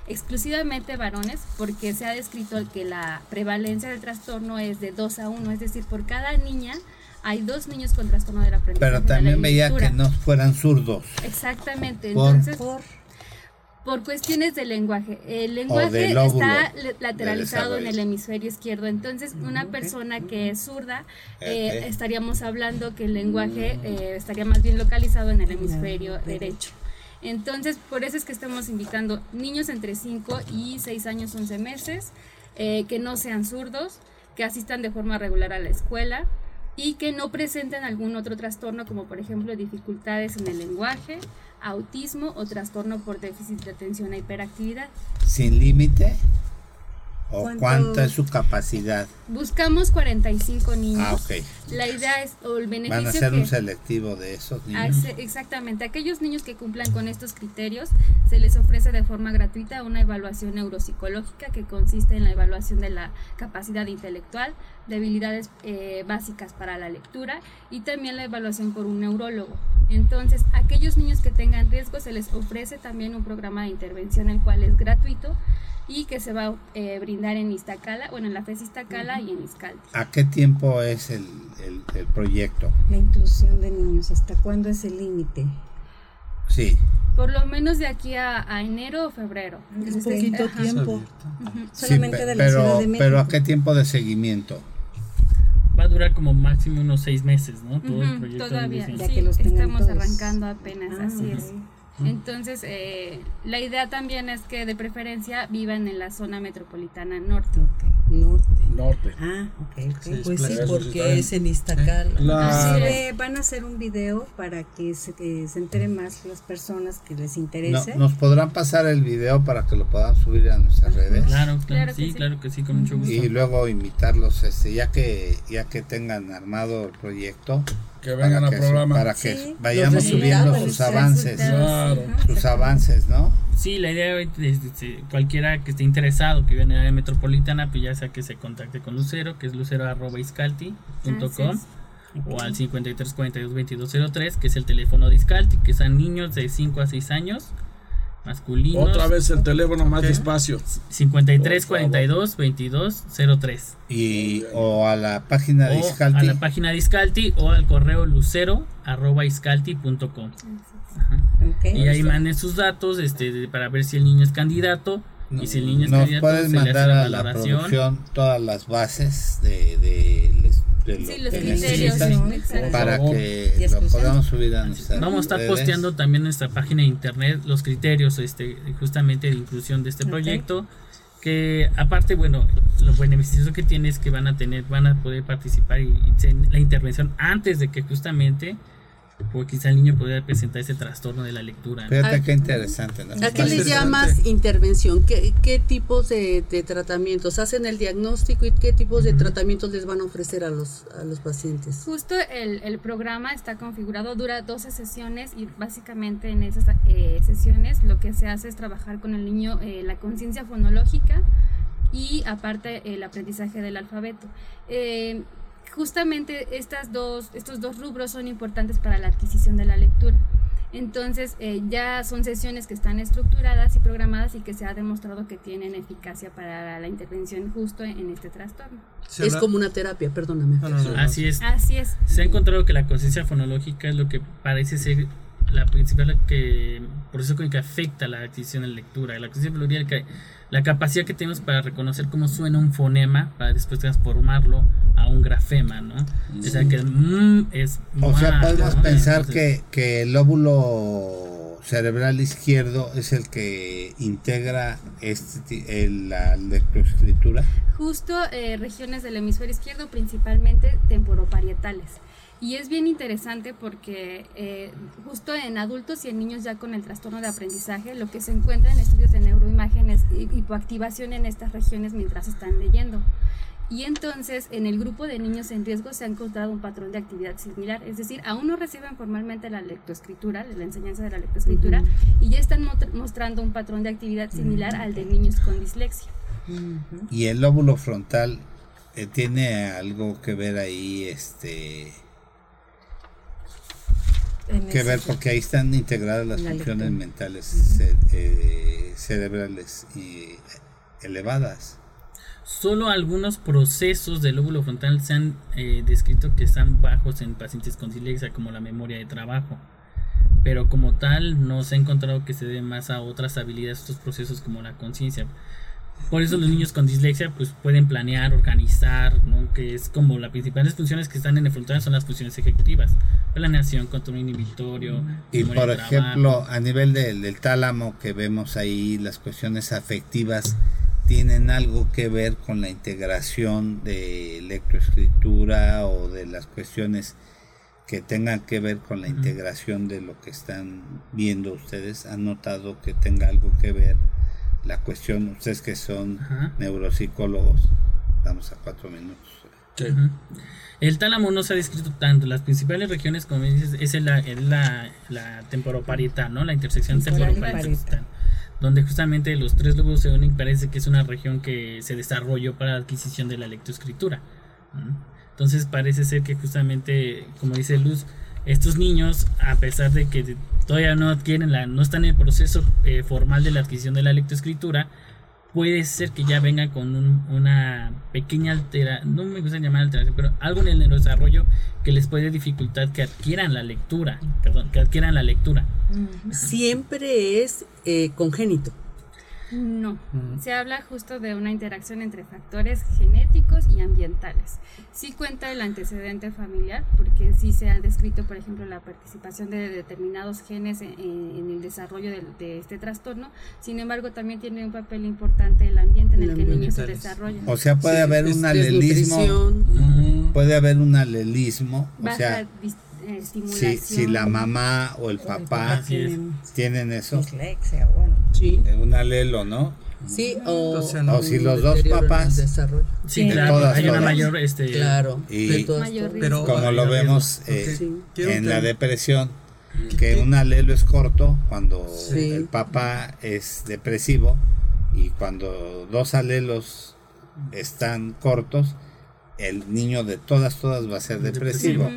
Speaker 8: exclusivamente varones, porque se ha descrito que la prevalencia del trastorno es de 2 a 1, es decir, por cada niña hay dos niños con trastorno del aprendizaje.
Speaker 2: Pero también veía que no fueran zurdos.
Speaker 8: Exactamente. Entonces, por, por cuestiones de lenguaje. El lenguaje está lateralizado en el hemisferio izquierdo. Entonces, una persona que es zurda, eh, estaríamos hablando que el lenguaje mm. eh, estaría más bien localizado en el hemisferio derecho. Entonces, por eso es que estamos invitando niños entre 5 y 6 años, 11 meses, eh, que no sean zurdos, que asistan de forma regular a la escuela, y que no presenten algún otro trastorno como por ejemplo dificultades en el lenguaje, autismo o trastorno por déficit de atención e hiperactividad.
Speaker 2: ¿Sin límite? ¿O cuánta es su capacidad?
Speaker 8: Buscamos 45 niños. Ah, ok. La idea es, o el beneficio
Speaker 2: Van a hacer un selectivo de esos niños.
Speaker 8: Exactamente. Aquellos niños que cumplan con estos criterios, se les ofrece de forma gratuita una evaluación neuropsicológica que consiste en la evaluación de la capacidad intelectual, de habilidades eh, básicas para la lectura y también la evaluación por un neurólogo. Entonces, aquellos niños que tengan riesgo se les ofrece también un programa de intervención el cual es gratuito y que se va a eh, brindar en Iztacala, bueno, en la FES Iztacala y en Izcalti.
Speaker 2: ¿A qué tiempo es el, el, proyecto?
Speaker 3: La inclusión de niños, ¿hasta cuándo es el límite?
Speaker 2: Sí.
Speaker 8: Por lo menos de aquí a, enero o febrero.
Speaker 3: Un poquito tiempo.
Speaker 2: Solamente de la pero, Ciudad de México. Pero ¿a qué tiempo de seguimiento?
Speaker 7: Va a durar como máximo unos seis meses, ¿no?
Speaker 8: Todo el proyecto. Todavía, sí, que los estamos arrancando apenas, ah, así es. Entonces, eh, la idea también es que de preferencia vivan en la zona metropolitana norte.
Speaker 3: Norte.
Speaker 4: Norte.
Speaker 3: Ah, ok. pues sí, porque es en Iztacal. van a hacer un video para que se, se enteren más las personas que les interese.
Speaker 2: ¿Nos podrán pasar el video para que lo puedan subir a nuestras redes?
Speaker 7: Claro, claro, sí, claro que sí, con mucho gusto.
Speaker 2: Y luego invitarlos, este, ya que ya que tengan armado el proyecto,
Speaker 4: que vengan al programa.
Speaker 2: Para que vayamos subiendo sus avances. Sus avances, ¿no?
Speaker 7: Sí, la idea es, cualquiera que esté interesado, que viva en el área metropolitana, pues ya sea que se contacte con Lucero, que es lucero.iscalti.com o al 53 42 que es el teléfono de Iscalti, que son niños de 5 a 6 años masculinos.
Speaker 4: Otra vez el teléfono más despacio.
Speaker 7: 53 42 22 03.
Speaker 2: Y o a la página de Iscalti.
Speaker 7: A la página de Iscalti o al correo lucero arroba iscalti.com. Y ahí manden sus datos este, para ver si el niño es candidato. y si el niño es
Speaker 2: nos
Speaker 7: candidato,
Speaker 2: puedes mandar a la producción todas las bases de, de
Speaker 8: sí, los criterios
Speaker 2: para que lo podamos subir a nuestra
Speaker 7: Vamos a estar posteando también en nuestra página de internet los criterios este justamente de inclusión de este proyecto que aparte bueno lo beneficioso que tiene es que van a tener van a poder participar y, y la intervención antes de que justamente porque quizá el niño pudiera presentar ese trastorno de la lectura.
Speaker 2: Fíjate qué interesante.
Speaker 6: ¿A qué le llamas intervención? ¿Qué, qué tipos de, tratamientos? ¿Hacen el diagnóstico y qué tipos de tratamientos les van a ofrecer a los, a los pacientes?
Speaker 8: Justo el, el programa está configurado, dura 12 sesiones y básicamente en esas eh, sesiones lo que se hace es trabajar con el niño eh, la conciencia fonológica y aparte el aprendizaje del alfabeto. Eh, justamente estas dos, estos dos rubros son importantes para la adquisición de la lectura. Entonces eh, ya son sesiones que están estructuradas y programadas y que se ha demostrado que tienen eficacia para la intervención justo en este trastorno.
Speaker 6: Es como una terapia, perdóname.
Speaker 7: Así es.
Speaker 8: Así es.
Speaker 7: Se ha encontrado que la conciencia fonológica es lo que parece ser la principal que por eso que afecta la adquisición de lectura. La conciencia fonológica la capacidad que tenemos para reconocer cómo suena un fonema para después transformarlo a un grafema, ¿no? O sea que mm, es
Speaker 2: O sea, podemos pensar que, que el lóbulo cerebral izquierdo es el que integra este, la lectoescritura.
Speaker 8: justo eh, regiones del hemisferio izquierdo, principalmente temporoparietales. Y es bien interesante porque eh, justo en adultos y en niños ya con el trastorno de aprendizaje, lo que se encuentra en estudios de neuroimágenes es hipoactivación en estas regiones mientras están leyendo. Y entonces en el grupo de niños en riesgo se ha encontrado un patrón de actividad similar, es decir, aún no reciben formalmente la lectoescritura, la enseñanza de la lectoescritura, y ya están mostrando un patrón de actividad similar al de niños con dislexia.
Speaker 2: Y el lóbulo frontal eh, tiene algo que ver ahí, este que ver porque ahí están integradas las funciones mentales eh, cerebrales y elevadas.
Speaker 7: Solo algunos procesos del lóbulo frontal se han eh, descrito que están bajos en pacientes con dislexia, como la memoria de trabajo. Pero como tal, no se ha encontrado que se dé más a otras habilidades, estos procesos como la conciencia. Por eso los niños con dislexia pues pueden planear, organizar, ¿no? que es como las principales funciones que están en el frontal son las funciones ejecutivas, planeación, control inhibitorio.
Speaker 2: Y por ejemplo, a nivel del tálamo que vemos ahí, las cuestiones afectivas tienen algo que ver con la integración de lectoescritura o de las cuestiones que tengan que ver con la integración de lo que están viendo ustedes. ¿Han notado que tenga algo que ver? la cuestión, ustedes que son neuropsicólogos, vamos a cuatro minutos.
Speaker 7: El tálamo no se ha descrito tanto. Las principales regiones, como dices, es la, la, la temporoparietal, ¿no? La intersección temporoparietal. Donde justamente los tres lóbulos se unen, parece que es una región que se desarrolló para la adquisición de la lectoescritura. Entonces parece ser que justamente, como dice Luz, estos niños, a pesar de que todavía no adquieren la, no están en el proceso eh, formal de la adquisición de la lectoescritura, puede ser que ya vengan con una pequeña alteración, no me gusta llamar alteración, pero algo en el desarrollo que les puede dificultar que adquieran la lectura, perdón, que adquieran la lectura.
Speaker 6: Siempre es eh, congénito.
Speaker 8: No, se habla justo de una interacción entre factores genéticos y ambientales. Sí cuenta el antecedente familiar, porque sí se ha descrito, por ejemplo, la participación de determinados genes en, el desarrollo de, este trastorno. Sin embargo, también tiene un papel importante el ambiente en el, que el niño se desarrolla.
Speaker 2: O sea, puede haber un alelismo. Puede haber un alelismo. O sea, si, si, la mamá o el papá, tienen, eso, sí. un alelo, ¿no?
Speaker 6: Sí, o,
Speaker 2: si los dos papás.
Speaker 7: Sí, claro, hay una mayor. Este,
Speaker 6: claro,
Speaker 2: y, pero, como lo vemos eh, en la depresión, que un alelo es corto cuando el papá es depresivo y cuando dos alelos están cortos, el niño de todas, todas va a ser depresivo.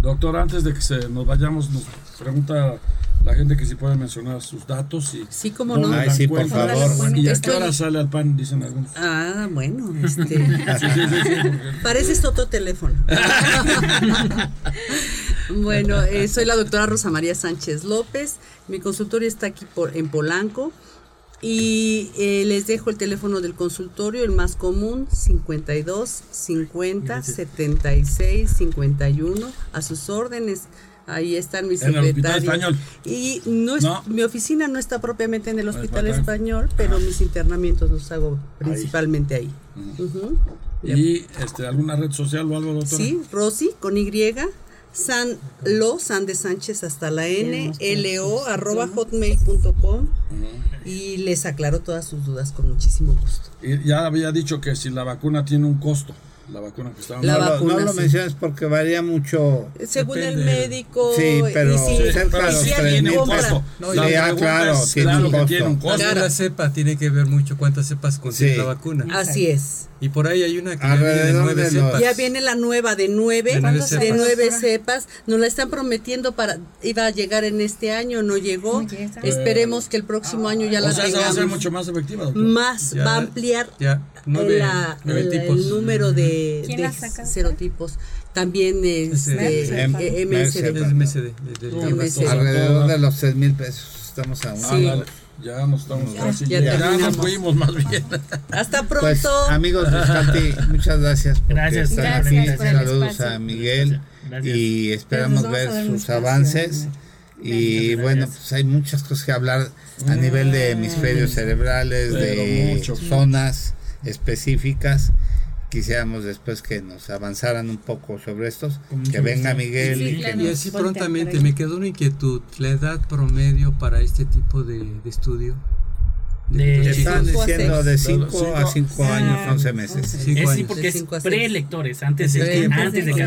Speaker 4: Doctor, antes de que se nos vayamos, nos pregunta la gente que si puede mencionar sus datos y
Speaker 6: sí cómo no.
Speaker 2: Ay, sí, por favor.
Speaker 4: Y a qué hora sale al pan dicen algunos.
Speaker 6: Ah bueno este parece otro teléfono. Bueno eh, soy la doctora Rosa María Sánchez López. Mi consultorio está aquí por en Polanco. Y eh, les dejo el teléfono del consultorio, el más común, 52 50 76 51, a sus órdenes. Ahí están mis secretarios. Español. Y no, es, mi oficina no está propiamente en el Hospital Español, pero mis internamientos los hago principalmente ahí.
Speaker 4: ¿Y este, alguna red social o algo, doctor?
Speaker 6: Sí, Rosy, con Y, San Lo, San de Sánchez hasta la N, L O, arroba hotmail.com y les aclaro todas sus dudas con muchísimo gusto.
Speaker 4: Y ya había dicho que si la vacuna tiene un costo la vacuna que estaba
Speaker 2: la no, vacuna, no lo menciones porque varía mucho.
Speaker 6: Según el médico
Speaker 2: sí pero y si,
Speaker 4: sí, claro, tiene un costo
Speaker 2: no, la claro, tiene, un costo. tiene un
Speaker 5: costo. la cepa tiene que ver mucho cuántas cepas contiene la vacuna.
Speaker 6: Así es.
Speaker 5: Y por ahí hay una que ya viene de nueve cepas.
Speaker 6: Ya viene la nueva de nueve, de nueve, cepas. Nos la están prometiendo para, iba a llegar en este año, no llegó. Esperemos que el próximo año ya la sea, tengamos.
Speaker 4: va a ser mucho más efectiva.
Speaker 6: Más, va a ampliar el número de, de serotipos. También este,
Speaker 2: MSD. Alrededor de los 6 mil pesos. Estamos a un
Speaker 4: ya nos estamos ya, ya, nos fuimos más bien.
Speaker 6: Hasta pues, pronto.
Speaker 2: amigos de Scati, muchas gracias
Speaker 7: por gracias,
Speaker 2: estar aquí. Saludos a Miguel y esperamos ver sus avances. Y bueno, pues hay muchas cosas que hablar a nivel de hemisferios cerebrales, de zonas específicas quisiéramos después que nos avanzaran un poco sobre estos, que venga Miguel y que
Speaker 5: Y así prontamente me quedó una inquietud, la edad promedio para este tipo de, de estudio.
Speaker 2: De, están diciendo de 5 a 5 años, 11 meses.
Speaker 7: es sí, porque es preelectores, antes de, que, antes de que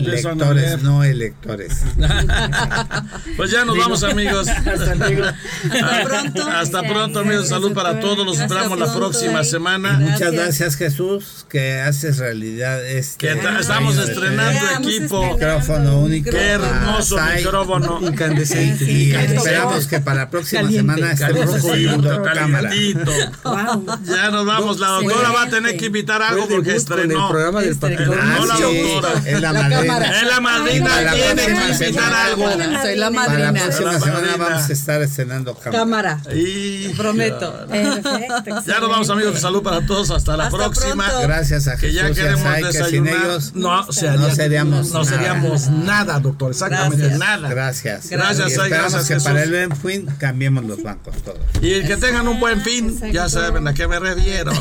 Speaker 2: Prelectores, no electores.
Speaker 4: pues ya nos vamos, amigos. Hasta pronto. Hasta pronto, amigos. Salud para todos. Los esperamos la próxima semana.
Speaker 2: muchas gracias, Jesús, que haces realidad este.
Speaker 4: Que estamos estrenando equipo.
Speaker 2: Micrófono único.
Speaker 4: Qué hermoso micrófono.
Speaker 2: Incandescente. Y, esperamos que para la próxima semana estemos
Speaker 4: calientito. Ya nos vamos. La doctora va a tener que invitar algo porque estrenó.
Speaker 5: el programa del
Speaker 4: No la doctora.
Speaker 2: Es la madrina.
Speaker 4: Es la madrina. Tiene que invitar algo.
Speaker 6: Soy la madrina.
Speaker 2: Para la próxima semana vamos a estar estrenando
Speaker 6: cámara.
Speaker 4: Y
Speaker 6: prometo.
Speaker 4: Ya nos vamos, amigos. Salud para todos. Hasta la próxima.
Speaker 2: Gracias a Jesús.
Speaker 4: Que ya queremos desayunar.
Speaker 2: No, seríamos
Speaker 4: no seríamos nada, doctor. Exactamente nada.
Speaker 2: Gracias.
Speaker 4: Gracias.
Speaker 2: Esperamos que para el buen fin cambiemos los bancos todos.
Speaker 4: Y el que tengan un buen fin, ya saben a qué me refiero.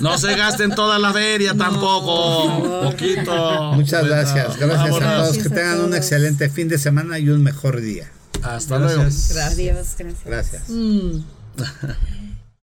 Speaker 4: No, se gasten toda la feria tampoco. Poquito.
Speaker 2: Muchas gracias. Gracias a todos. Que tengan un excelente fin de semana y un mejor día.
Speaker 4: Hasta luego.
Speaker 3: Gracias.
Speaker 2: Gracias.